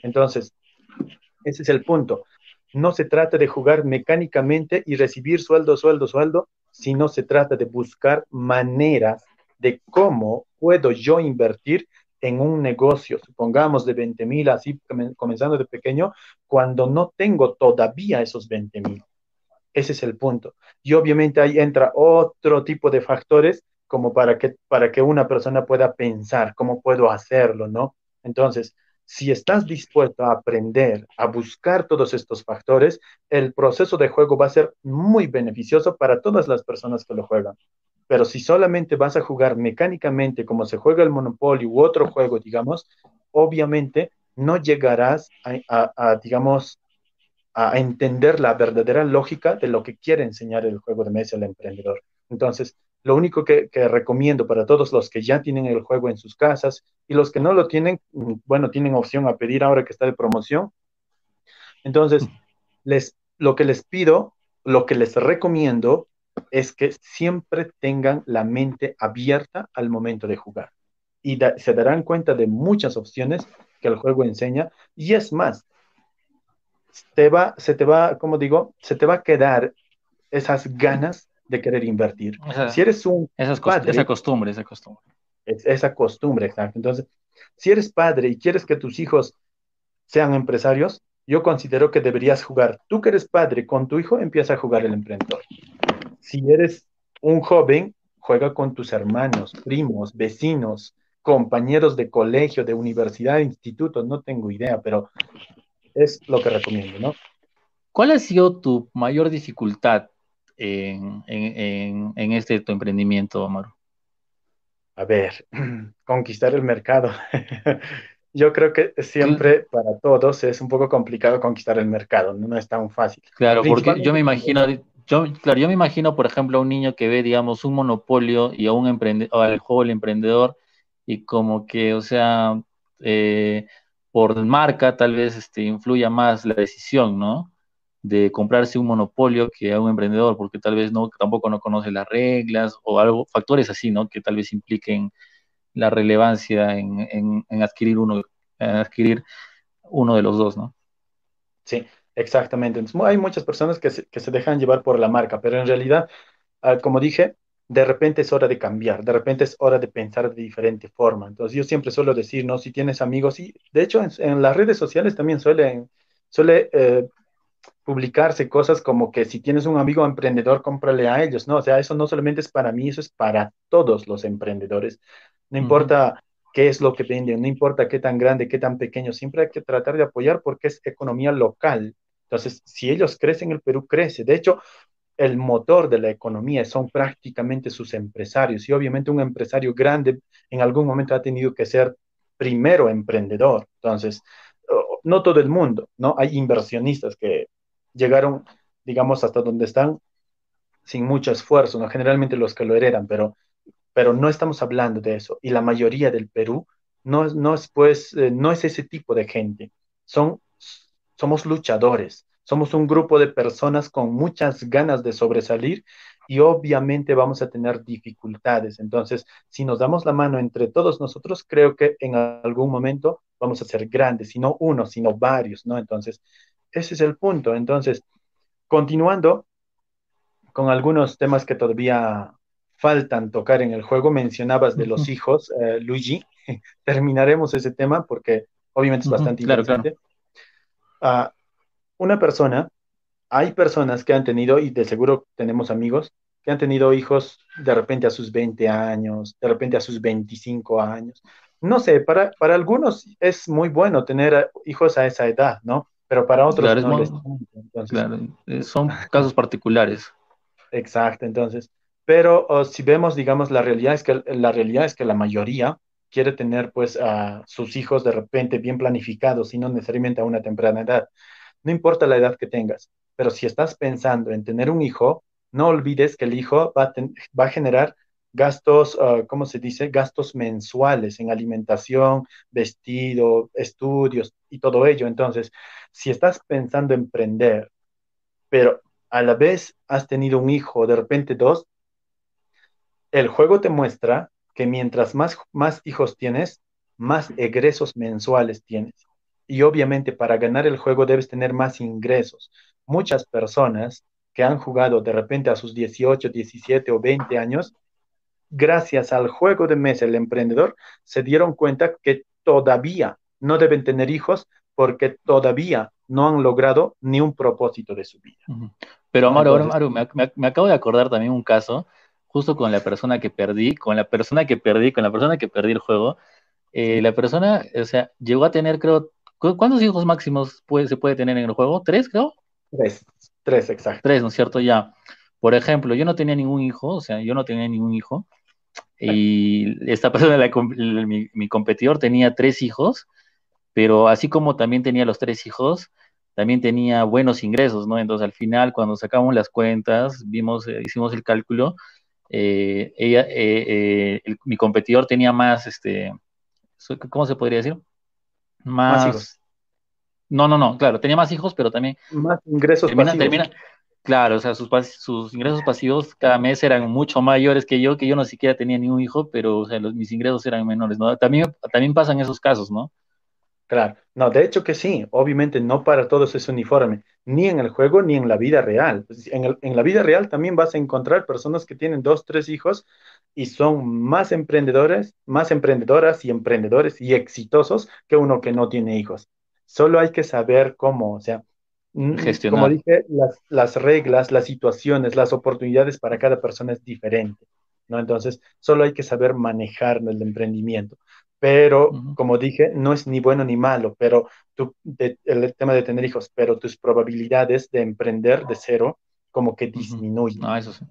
B: Entonces, ese es el punto. No se trata de jugar mecánicamente y recibir sueldo, sueldo, sueldo, sino se trata de buscar maneras de cómo puedo yo invertir en un negocio, supongamos de 20 mil, así comenzando de pequeño, cuando no tengo todavía esos 20 mil. Ese es el punto. Y obviamente ahí entra otro tipo de factores como para que, para que una persona pueda pensar cómo puedo hacerlo, ¿no? Entonces, si estás dispuesto a aprender, a buscar todos estos factores, el proceso de juego va a ser muy beneficioso para todas las personas que lo juegan. Pero si solamente vas a jugar mecánicamente como se juega el Monopoly u otro juego, digamos, obviamente no llegarás a, digamos, a entender la verdadera lógica de lo que quiere enseñar el juego de mesa al emprendedor. Entonces, lo único que, recomiendo para todos los que ya tienen el juego en sus casas y los que no lo tienen, mm, bueno, tienen opción a pedir ahora que está de promoción. Entonces, les, lo que les pido, lo que les recomiendo es que siempre tengan la mente abierta al momento de jugar. Y se darán cuenta de muchas opciones que el juego enseña. Y es más, te va, se te va, como digo, se te va a quedar esas ganas de querer invertir. si eres un
A: esa padre, esa costumbre, esa costumbre.
B: esa costumbre, exacto. Entonces, si eres padre y quieres que tus hijos sean empresarios, yo considero que deberías jugar. Tú que eres padre con tu hijo, empieza a jugar el emprendedor. Si eres un joven, juega con tus hermanos, primos, vecinos, compañeros de colegio, de universidad, de instituto, no tengo idea, pero es lo que recomiendo, ¿no?
A: ¿Cuál ha sido tu mayor dificultad en, este tu emprendimiento, Amaro?
B: A ver, conquistar el mercado. Yo creo que siempre para todos es un poco complicado conquistar el mercado, no, es tan fácil.
A: Claro, porque yo me imagino, yo, claro, yo me imagino, por ejemplo, a un niño que ve, digamos, un monopolio y a un emprendedor, al juego del emprendedor, y como que, o sea, eh, por marca tal vez este, influya más la decisión, ¿no? De comprarse un monopolio que a un emprendedor, porque tal vez no, tampoco no conoce las reglas o algo, factores así, ¿no? Que tal vez impliquen la relevancia en, adquirir uno, adquirir uno de los dos, ¿no?
B: Sí, exactamente. hay muchas personas que se, dejan llevar por la marca, pero en realidad, ah, como dije, de repente es hora de cambiar, de repente es hora de pensar de diferente forma. Entonces yo siempre suelo decir, ¿no? Si tienes amigos, y de hecho en, las redes sociales también suelen, suele eh, publicarse cosas como que si tienes un amigo emprendedor, cómprale a ellos, ¿no? O sea, eso no solamente es para mí, eso es para todos los emprendedores. No importa qué es lo que venden, no importa qué tan grande, qué tan pequeño, siempre hay que tratar de apoyar porque es economía local. Entonces, si ellos crecen, el Perú crece. De hecho, el motor de la economía son prácticamente sus empresarios y obviamente un empresario grande en algún momento ha tenido que ser primero emprendedor. Entonces, no todo el mundo, ¿no? Hay inversionistas que llegaron, digamos, hasta donde están sin mucho esfuerzo, ¿no? Generalmente los que lo heredan, pero, pero no estamos hablando de eso. Y la mayoría del Perú no, no, es, pues, eh, no es ese tipo de gente. Son, somos luchadores, somos un grupo de personas con muchas ganas de sobresalir y obviamente vamos a tener dificultades. Entonces, si nos damos la mano entre todos nosotros, creo que en algún momento vamos a ser grandes, y no uno, sino varios, ¿no? Entonces, ese es el punto. Entonces, continuando con algunos temas que todavía faltan tocar en el juego, mencionabas de los hijos, eh, Luigi, terminaremos ese tema porque obviamente es bastante interesante. Ah, una persona, hay personas que han tenido, y de seguro tenemos amigos, que han tenido hijos de repente a sus 20 años, de repente a sus 25 años. No sé, para, para algunos es muy bueno tener hijos a esa edad, ¿no? Pero para otros no les
A: claro, eh, son casos particulares.
B: Exacto, entonces, pero si vemos, digamos, la realidad es que la realidad es que la mayoría quiere tener pues a sus hijos de repente bien planificados y no necesariamente a una temprana edad. No importa la edad que tengas, pero si estás pensando en tener un hijo, no olvides que el hijo va a, generar gastos, uh, ¿cómo se dice? Gastos mensuales en alimentación, vestido, estudios y todo ello. Entonces, si estás pensando en emprender, pero a la vez has tenido un hijo, de repente dos, el juego te muestra que mientras más, más hijos tienes, más egresos mensuales tienes. Y obviamente para ganar el juego debes tener más ingresos. Muchas personas que han jugado de repente a sus 18, 17 o 20 años, gracias al juego de mesa, el emprendedor, se dieron cuenta que todavía no deben tener hijos porque todavía no han logrado ni un propósito de su vida.
A: Pero Amaro, ahora me, acabo de acordar también un caso, justo con la persona que perdí, con la persona que perdí, con la persona que perdí el juego. Eh, la persona, o sea, llegó a tener, creo, ¿cuántos hijos máximos puede, se puede tener en el juego? ¿Tres, creo?
B: Tres, tres, exacto.
A: Tres, ¿no es cierto? Ya. Por ejemplo, yo no tenía ningún hijo, o sea, yo no tenía ningún hijo. Y esta persona, mi, mi competidor, tenía tres hijos, pero así como también tenía los tres hijos, también tenía buenos ingresos, ¿no? Entonces al final, cuando sacamos las cuentas, vimos, eh, hicimos el cálculo, eh, ella, eh, mi competidor tenía más, este, ¿cómo se podría decir? Más, hijos. No, no, no, claro, tenía más hijos, pero también...
B: Más ingresos pasivos.
A: Claro, o sea, sus, ingresos pasivos cada mes eran mucho mayores que yo, que yo no siquiera tenía ningún hijo, pero o sea, mis ingresos eran menores, ¿no? También, también pasan esos casos, ¿no?
B: Claro, no, de hecho que sí, obviamente no para todos es uniforme, ni en el juego ni en la vida real. En, en, la vida real también vas a encontrar personas que tienen dos, tres hijos y son más emprendedores, más emprendedoras y emprendedores y exitosos que uno que no tiene hijos. Solo hay que saber cómo, o sea, Gestionar. como dije, las, las reglas, las situaciones, las oportunidades para cada persona es diferente, ¿no? Entonces, solo hay que saber manejar el emprendimiento pero como dije, no es ni bueno ni malo, pero el tema de tener hijos, pero tus probabilidades de emprender de cero como que disminuyen.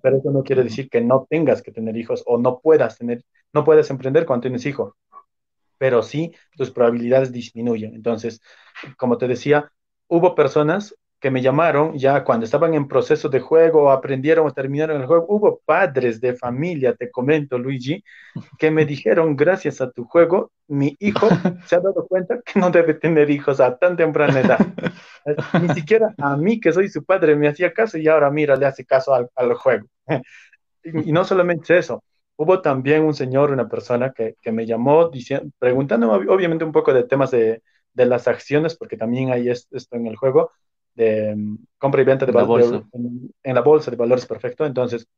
B: Pero eso no quiere decir que no tengas que tener hijos o no puedas tener, no puedes emprender cuando tienes hijo, pero sí tus probabilidades disminuyen. Entonces, como te decía, hubo personas que me llamaron ya cuando estaban en proceso de juego, aprendieron o terminaron el juego, hubo padres de familia, te comento, Luigi, que me dijeron, gracias a tu juego, mi hijo se ha dado cuenta que no debe tener hijos a tan temprana edad. Ni siquiera a mí, que soy su padre, me hacía caso y ahora mira, le hace caso al, juego. Y, no solamente eso, hubo también un señor, una persona que, que me llamó diciendo, preguntándome obviamente un poco de temas de, de las acciones, porque también hay esto en el juego, de mm, compra y venta de valores en, la bolsa de valores perfecto. Entonces,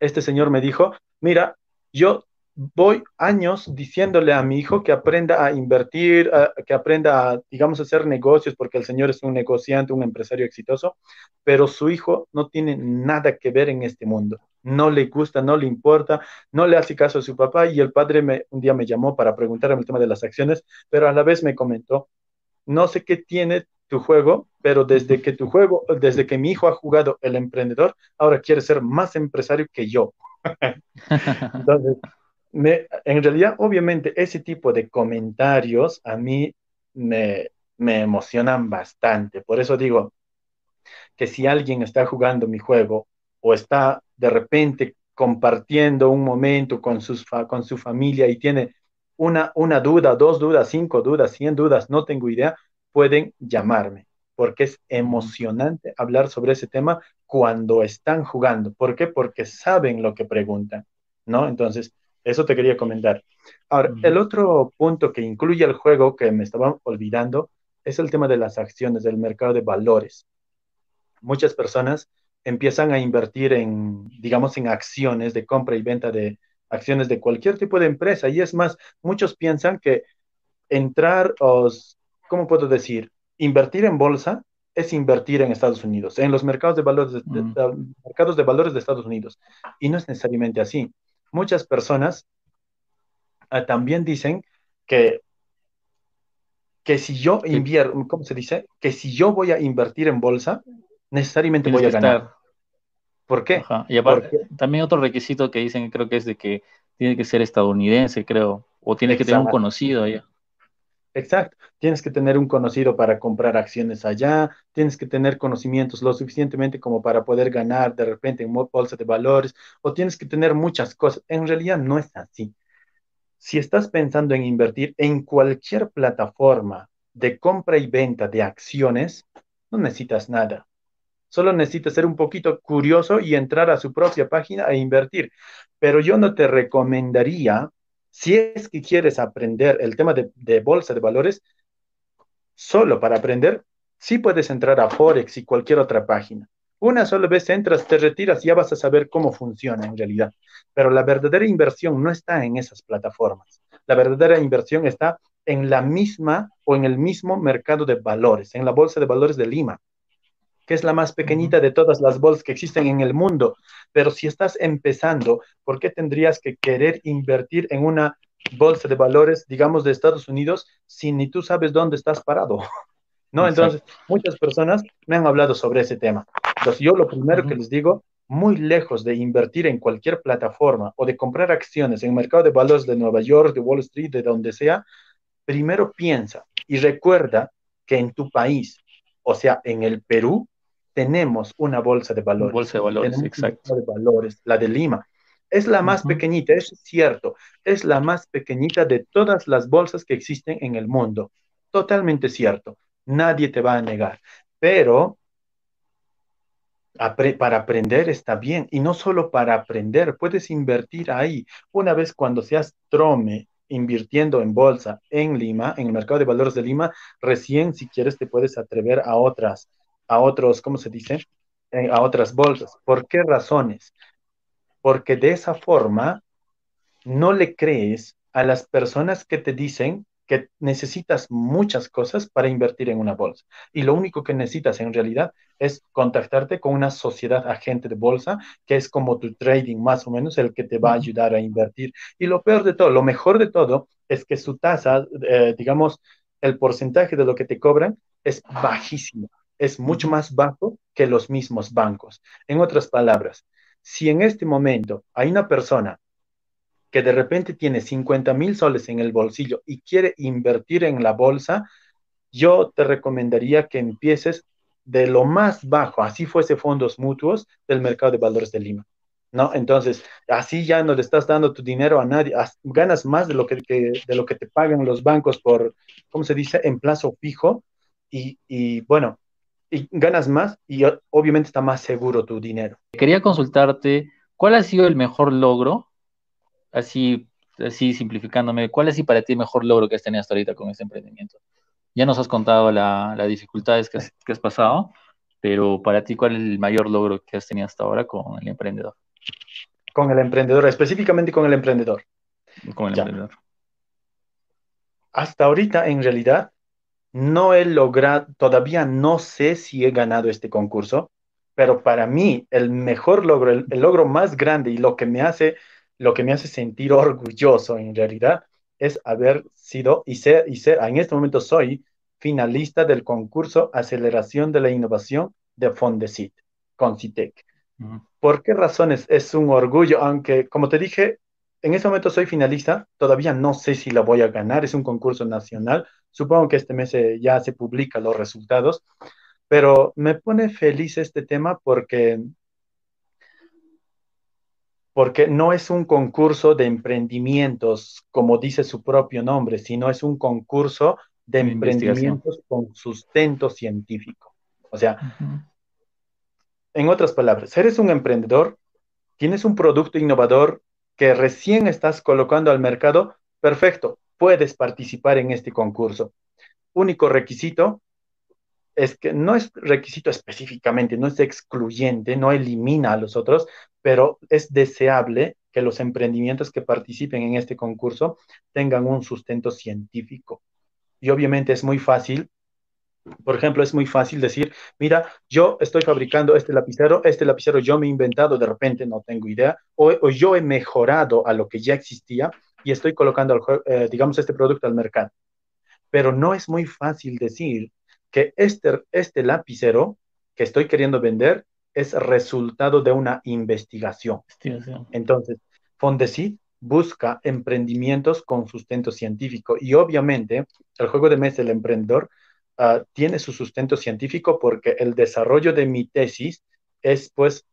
B: este señor me dijo, mira, yo voy años diciéndole a mi hijo que aprenda a invertir, que aprenda a, digamos, a hacer negocios, porque el señor es un negociante, un empresario exitoso, pero su hijo no tiene nada que ver en este mundo. No le gusta, no le importa, no le hace caso a su papá y el padre me, un día me llamó para preguntarme el tema de las acciones, pero a la vez me comentó, no sé qué tiene tu juego, pero desde que tu juego, desde que mi hijo ha jugado el emprendedor, ahora quiere ser más empresario que yo. Entonces, en realidad, obviamente, ese tipo de comentarios a mí me, me emocionan bastante. Por eso digo que si alguien está jugando mi juego o está de repente compartiendo un momento con, sus con su familia y tiene una, una duda, dos dudas, cinco dudas, cien dudas, no tengo idea, pueden llamarme, porque es emocionante hablar sobre ese tema cuando están jugando. ¿Por qué? Porque saben lo que preguntan, ¿no? Entonces, eso te quería comentar. Ahora, el otro punto que incluye el juego que me estaba olvidando es el tema de las acciones del mercado de valores. Muchas personas empiezan a invertir en, digamos, en acciones de compra y venta de acciones de cualquier tipo de empresa. Y es más, muchos piensan que entrar os ¿cómo puedo decir? Invertir en bolsa es invertir en Estados Unidos, en los mercados de valores de, mm. mercados de valores de Estados Unidos. Y no es necesariamente así. Muchas personas ah, también dicen que, que si yo invierto, ¿cómo se dice? Que si yo voy a invertir en bolsa, necesariamente voy a ganar. ¿Por qué?
A: Y aparte, también otro requisito que dicen, creo que es de que tiene que ser estadounidense, creo, o tiene que tener un conocido allá.
B: Exacto. Tienes que tener un conocido para comprar acciones allá, tienes que tener conocimientos lo suficientemente como para poder ganar de repente en bolsa de valores, o tienes que tener muchas cosas. En realidad no es así. Si estás pensando en invertir en cualquier plataforma de compra y venta de acciones, no necesitas nada. Solo necesitas ser un poquito curioso y entrar a su propia página e invertir. Pero yo no te recomendaría si es que quieres aprender el tema de, bolsa de valores, solo para aprender, sí puedes entrar a Forex y cualquier otra página. Una sola vez entras, te retiras, ya vas a saber cómo funciona en realidad. Pero la verdadera inversión no está en esas plataformas. La verdadera inversión está en la misma o en el mismo mercado de valores, en la Bolsa de Valores de Lima que es la más pequeñita de todas las bolsas que existen en el mundo. Pero si estás empezando, ¿por qué tendrías que querer invertir en una bolsa de valores, digamos, de Estados Unidos, si ni tú sabes dónde estás parado? ¿No? Entonces, muchas personas me han hablado sobre ese tema. Entonces, yo lo primero que les digo, muy lejos de invertir en cualquier plataforma o de comprar acciones en el mercado de valores de Nueva York, de Wall Street, de donde sea, primero piensa y recuerda que en tu país, o sea, en el Perú, tenemos una bolsa de valores.
A: Bolsa de valores, exacto.
B: de valores, la de Lima. Es la más pequeñita, es cierto, es la más pequeñita de todas las bolsas que existen en el mundo. Totalmente cierto. Nadie te va a negar. Pero para aprender está bien. Y no solo para aprender, puedes invertir ahí. Una vez cuando seas trome invirtiendo en bolsa en Lima, en el mercado de valores de Lima, recién si quieres te puedes atrever a otras a otros, ¿cómo se dice? Eh, a otras bolsas. ¿Por qué razones? Porque de esa forma no le crees a las personas que te dicen que necesitas muchas cosas para invertir en una bolsa. Y lo único que necesitas en realidad es contactarte con una sociedad agente de bolsa, que es como tu trading más o menos, el que te va a ayudar a invertir. Y lo peor de todo, lo mejor de todo, es que su tasa, eh, digamos, el porcentaje de lo que te cobran es bajísimo es mucho más bajo que los mismos bancos. En otras palabras, si en este momento hay una persona que de repente tiene 50 mil soles en el bolsillo y quiere invertir en la bolsa, yo te recomendaría que empieces de lo más bajo, así fuese fondos mutuos del mercado de valores de Lima. ¿No? Entonces, así ya no le estás dando tu dinero a nadie, ganas más de lo que, de lo que te pagan los bancos por, ¿cómo se dice?, en plazo fijo. Y, y bueno, y ganas más y obviamente está más seguro tu dinero.
A: Quería consultarte, ¿cuál ha sido el mejor logro? Así, así simplificándome, ¿cuál ha sido para ti el mejor logro que has tenido hasta ahorita con este emprendimiento? Ya nos has contado las la dificultades que has, que has, pasado, pero para ti, ¿cuál es el mayor logro que has tenido hasta ahora con el emprendedor?
B: Con el emprendedor, específicamente con el emprendedor.
A: Con el emprendedor.
B: Hasta ahorita, en realidad, no he logrado, todavía no sé si he ganado este concurso, pero para mí el mejor logro, el, logro más grande y lo que me hace, lo que me hace sentir orgulloso en realidad es haber sido y ser, y ser, en este momento soy finalista del concurso Aceleración de la Innovación de Fondesit, con CITEC. ¿Por qué razones es un orgullo? Aunque, como te dije, en este momento soy finalista, todavía no sé si la voy a ganar, es un concurso nacional, supongo que este mes ya se publican los resultados, pero me pone feliz este tema porque, porque no es un concurso de emprendimientos, como dice su propio nombre, sino es un concurso de emprendimientos con sustento científico. O sea, en otras palabras, eres un emprendedor, tienes un producto innovador que recién estás colocando al mercado, perfecto, puedes participar en este concurso. Único requisito es que no es requisito específicamente, no es excluyente, no elimina a los otros, pero es deseable que los emprendimientos que participen en este concurso tengan un sustento científico. Y obviamente es muy fácil por ejemplo, es muy fácil decir, mira, yo estoy fabricando este lapicero, este lapicero yo me he inventado, de repente no tengo idea, o, yo he mejorado a lo que ya existía y estoy colocando, eh, digamos, este producto al mercado. Pero no es muy fácil decir que este, este lapicero que estoy queriendo vender es resultado de una investigación. investigación. Entonces, Fondesit busca emprendimientos con sustento científico. Y obviamente, el juego de mesa del emprendedor uh, tiene su sustento científico porque el desarrollo de mi tesis es pues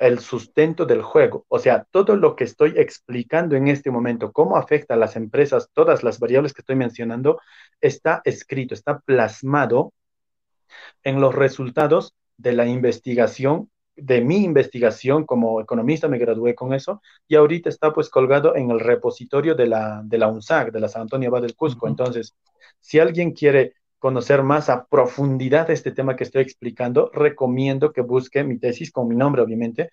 B: el sustento del juego. O sea, todo lo que estoy explicando en este momento, cómo afecta a las empresas, todas las variables que estoy mencionando, está escrito, está plasmado en los resultados de la investigación, de mi investigación como economista, me gradué con eso, y ahorita está pues colgado en el repositorio de la, de la UNSAC, de la San Antonio Abad del Cusco. Entonces, si alguien quiere conocer más a profundidad este tema que estoy explicando, recomiendo que busque mi tesis con mi nombre, obviamente,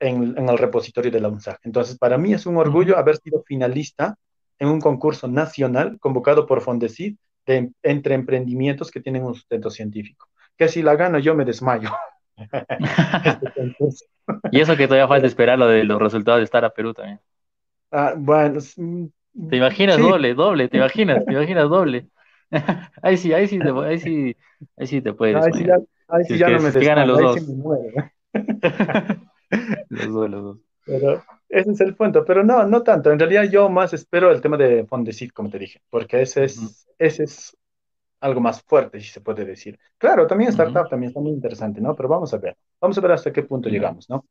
B: en, el repositorio de la UNSAC. Entonces, para mí es un orgullo haber sido finalista en un concurso nacional convocado por Fondesid de, entre emprendimientos que tienen un sustento científico. Que si la gano yo me desmayo.
A: Este y eso que todavía falta esperar lo de los resultados de estar a Perú también.
B: Ah, bueno,
A: ¿Te imaginas doble, doble? ¿Te imaginas? ¿Te imaginas doble? ahí sí, ahí sí, te, ahí sí, ahí sí te puedes.
B: ahí sí ya, ahí sí ya no me
A: ganan los dos.
B: los dos, los dos. Pero ese es el punto. Pero no, no tanto. En realidad yo más espero el tema de Fondesit, como te dije, porque ese es, ese es algo más fuerte, si se puede decir. Claro, también startup también está muy interesante, ¿no? Pero vamos a ver. Vamos a ver hasta qué punto llegamos, ¿no?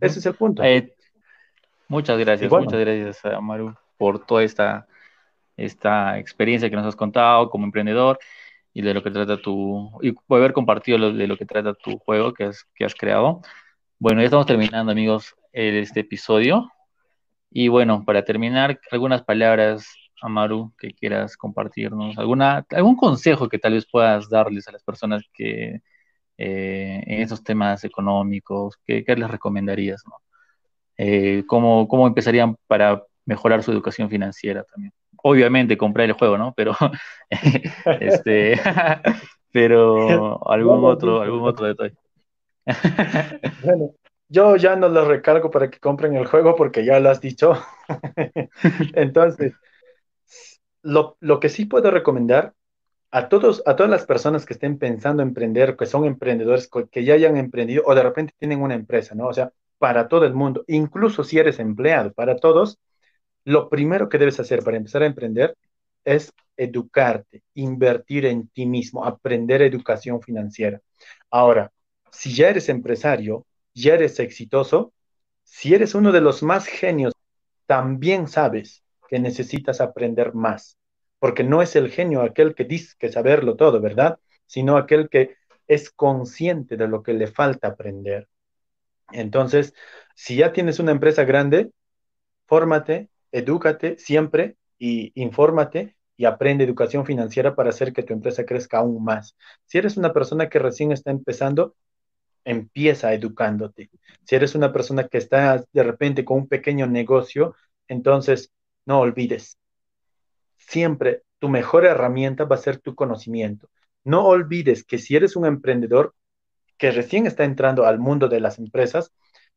B: Ese es el punto.
A: Eh, muchas gracias, muchas gracias, Amaru, por toda esta esta experiencia que nos has contado como emprendedor y de lo que trata tu, y haber compartido lo, de lo que trata tu juego que has, que has creado. Bueno, ya estamos terminando, amigos, este episodio. Y bueno, para terminar, algunas palabras, Amaru, que quieras compartirnos, alguna, algún consejo que tal vez puedas darles a las personas que eh, en esos temas económicos, ¿qué, les recomendarías? Eh, ¿cómo, ¿Cómo empezarían para mejorar su educación financiera también? Obviamente comprar el juego, ¿no? Pero, este, pero algún otro, algún otro detalle.
B: bueno, yo ya no lo recargo para que compren el juego porque ya lo has dicho. Entonces, lo, lo, que sí puedo recomendar a todos, a todas las personas que estén pensando emprender, que son emprendedores, que ya hayan emprendido o de repente tienen una empresa, ¿no? O sea, para todo el mundo, incluso si eres empleado, para todos, lo primero que debes hacer para empezar a emprender es educarte, invertir en ti mismo, aprender educación financiera. Ahora, si ya eres empresario, ya eres exitoso, si eres uno de los más genios, también sabes que necesitas aprender más, porque no es el genio aquel que dice que saberlo todo, ¿verdad? Sino aquel que es consciente de lo que le falta aprender. Entonces, si ya tienes una empresa grande, fórmate, edúcate siempre y infórmate y aprende educación financiera para hacer que tu empresa crezca aún más. Si eres una persona que recién está empezando, empieza educándote. Si eres una persona que está de repente con un pequeño negocio, entonces no olvides. Siempre tu mejor herramienta va a ser tu conocimiento. No olvides que si eres un emprendedor que recién está entrando al mundo de las empresas,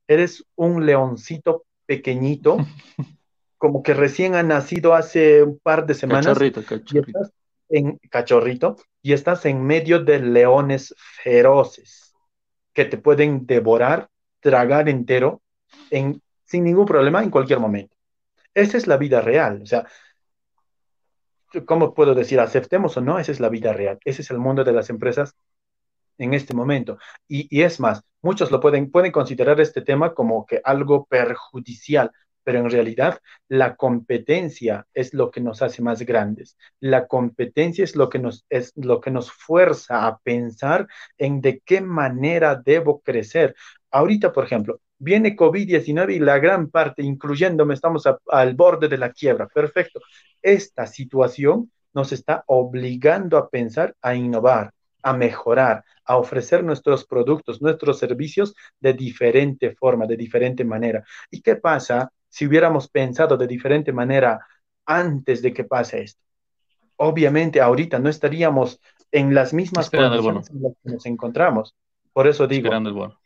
B: eres un leoncito pequeñito como que recién ha nacido hace un par de semanas.
A: Cachorrito, cachorrito.
B: Y estás en, cachorrito, y estás en medio de leones feroces que te pueden devorar, tragar entero, en, sin ningún problema en cualquier momento. Esa es la vida real. O sea, ¿cómo puedo decir? Aceptemos o no, esa es la vida real. Ese es el mundo de las empresas en este momento. Y, y, es más, muchos lo pueden, pueden considerar este tema como que algo perjudicial, pero en realidad la competencia es lo que nos hace más grandes. La competencia es lo que nos, es lo que nos fuerza a pensar en de qué manera debo crecer. Ahorita, por ejemplo, viene COVID-19 y la gran parte, incluyéndome, estamos al borde de la quiebra. Perfecto. Esta situación nos está obligando a pensar, a innovar, a mejorar, a ofrecer nuestros productos, nuestros servicios de diferente forma, de diferente manera. ¿Y qué pasa si hubiéramos pensado de diferente manera antes de que pase esto. Obviamente ahorita no estaríamos en las mismas condiciones en las que nos encontramos. Por eso digo.
A: Esperando el bono.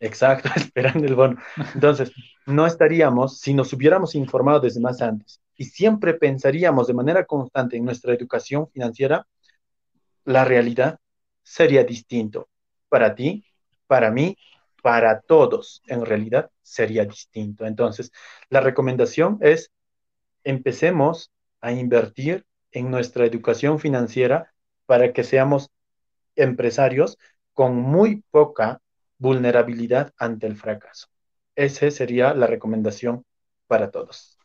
B: Exacto, esperando el bono. Entonces, no estaríamos si nos hubiéramos informado desde más antes y siempre pensaríamos de manera constante en nuestra educación financiera, la realidad sería distinto para ti, para mí para todos, en realidad sería distinto. Entonces, la recomendación es empecemos a invertir en nuestra educación financiera para que seamos empresarios con muy poca vulnerabilidad ante el fracaso. Esa sería la recomendación para todos.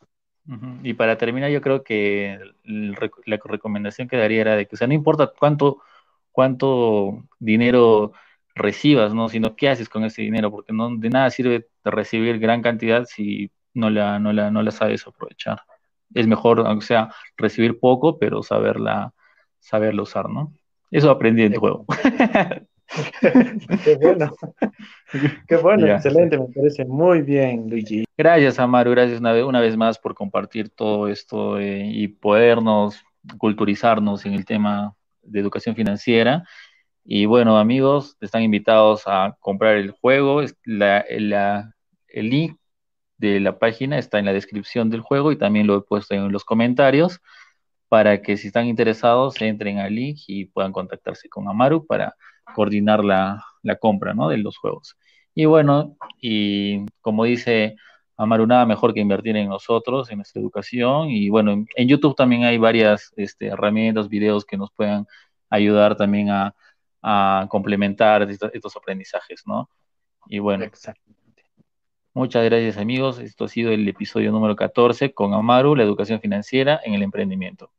A: Y para terminar, yo creo que la recomendación que daría era de que, o sea, no importa cuánto, cuánto dinero recibas, ¿no? Sino qué haces con ese dinero, porque no de nada sirve recibir gran cantidad si no la, no la, no la sabes aprovechar. Es mejor, aunque sea, recibir poco, pero saberla, saberla usar, ¿no? Eso aprendí en tu juego.
B: Qué bueno. Qué bueno, excelente, me parece muy bien, Luigi.
A: Gracias, Amaru, gracias una vez, una vez más por compartir todo esto eh, y podernos culturizarnos en el tema de educación financiera. Y bueno, amigos, están invitados a comprar el juego. La, el link de la página está en la descripción del juego y también lo he puesto en los comentarios para que si están interesados entren al link y puedan contactarse con Amaru para coordinar la, compra ¿no? de los juegos. Y bueno, y como dice Amaru, nada mejor que invertir en nosotros, en nuestra educación. Y bueno, en, YouTube también hay varias este, herramientas, videos que nos puedan ayudar también a, complementar estos, aprendizajes, ¿no? Y bueno, muchas gracias amigos. Esto ha sido el episodio número 14 con Amaru, la educación financiera en el emprendimiento.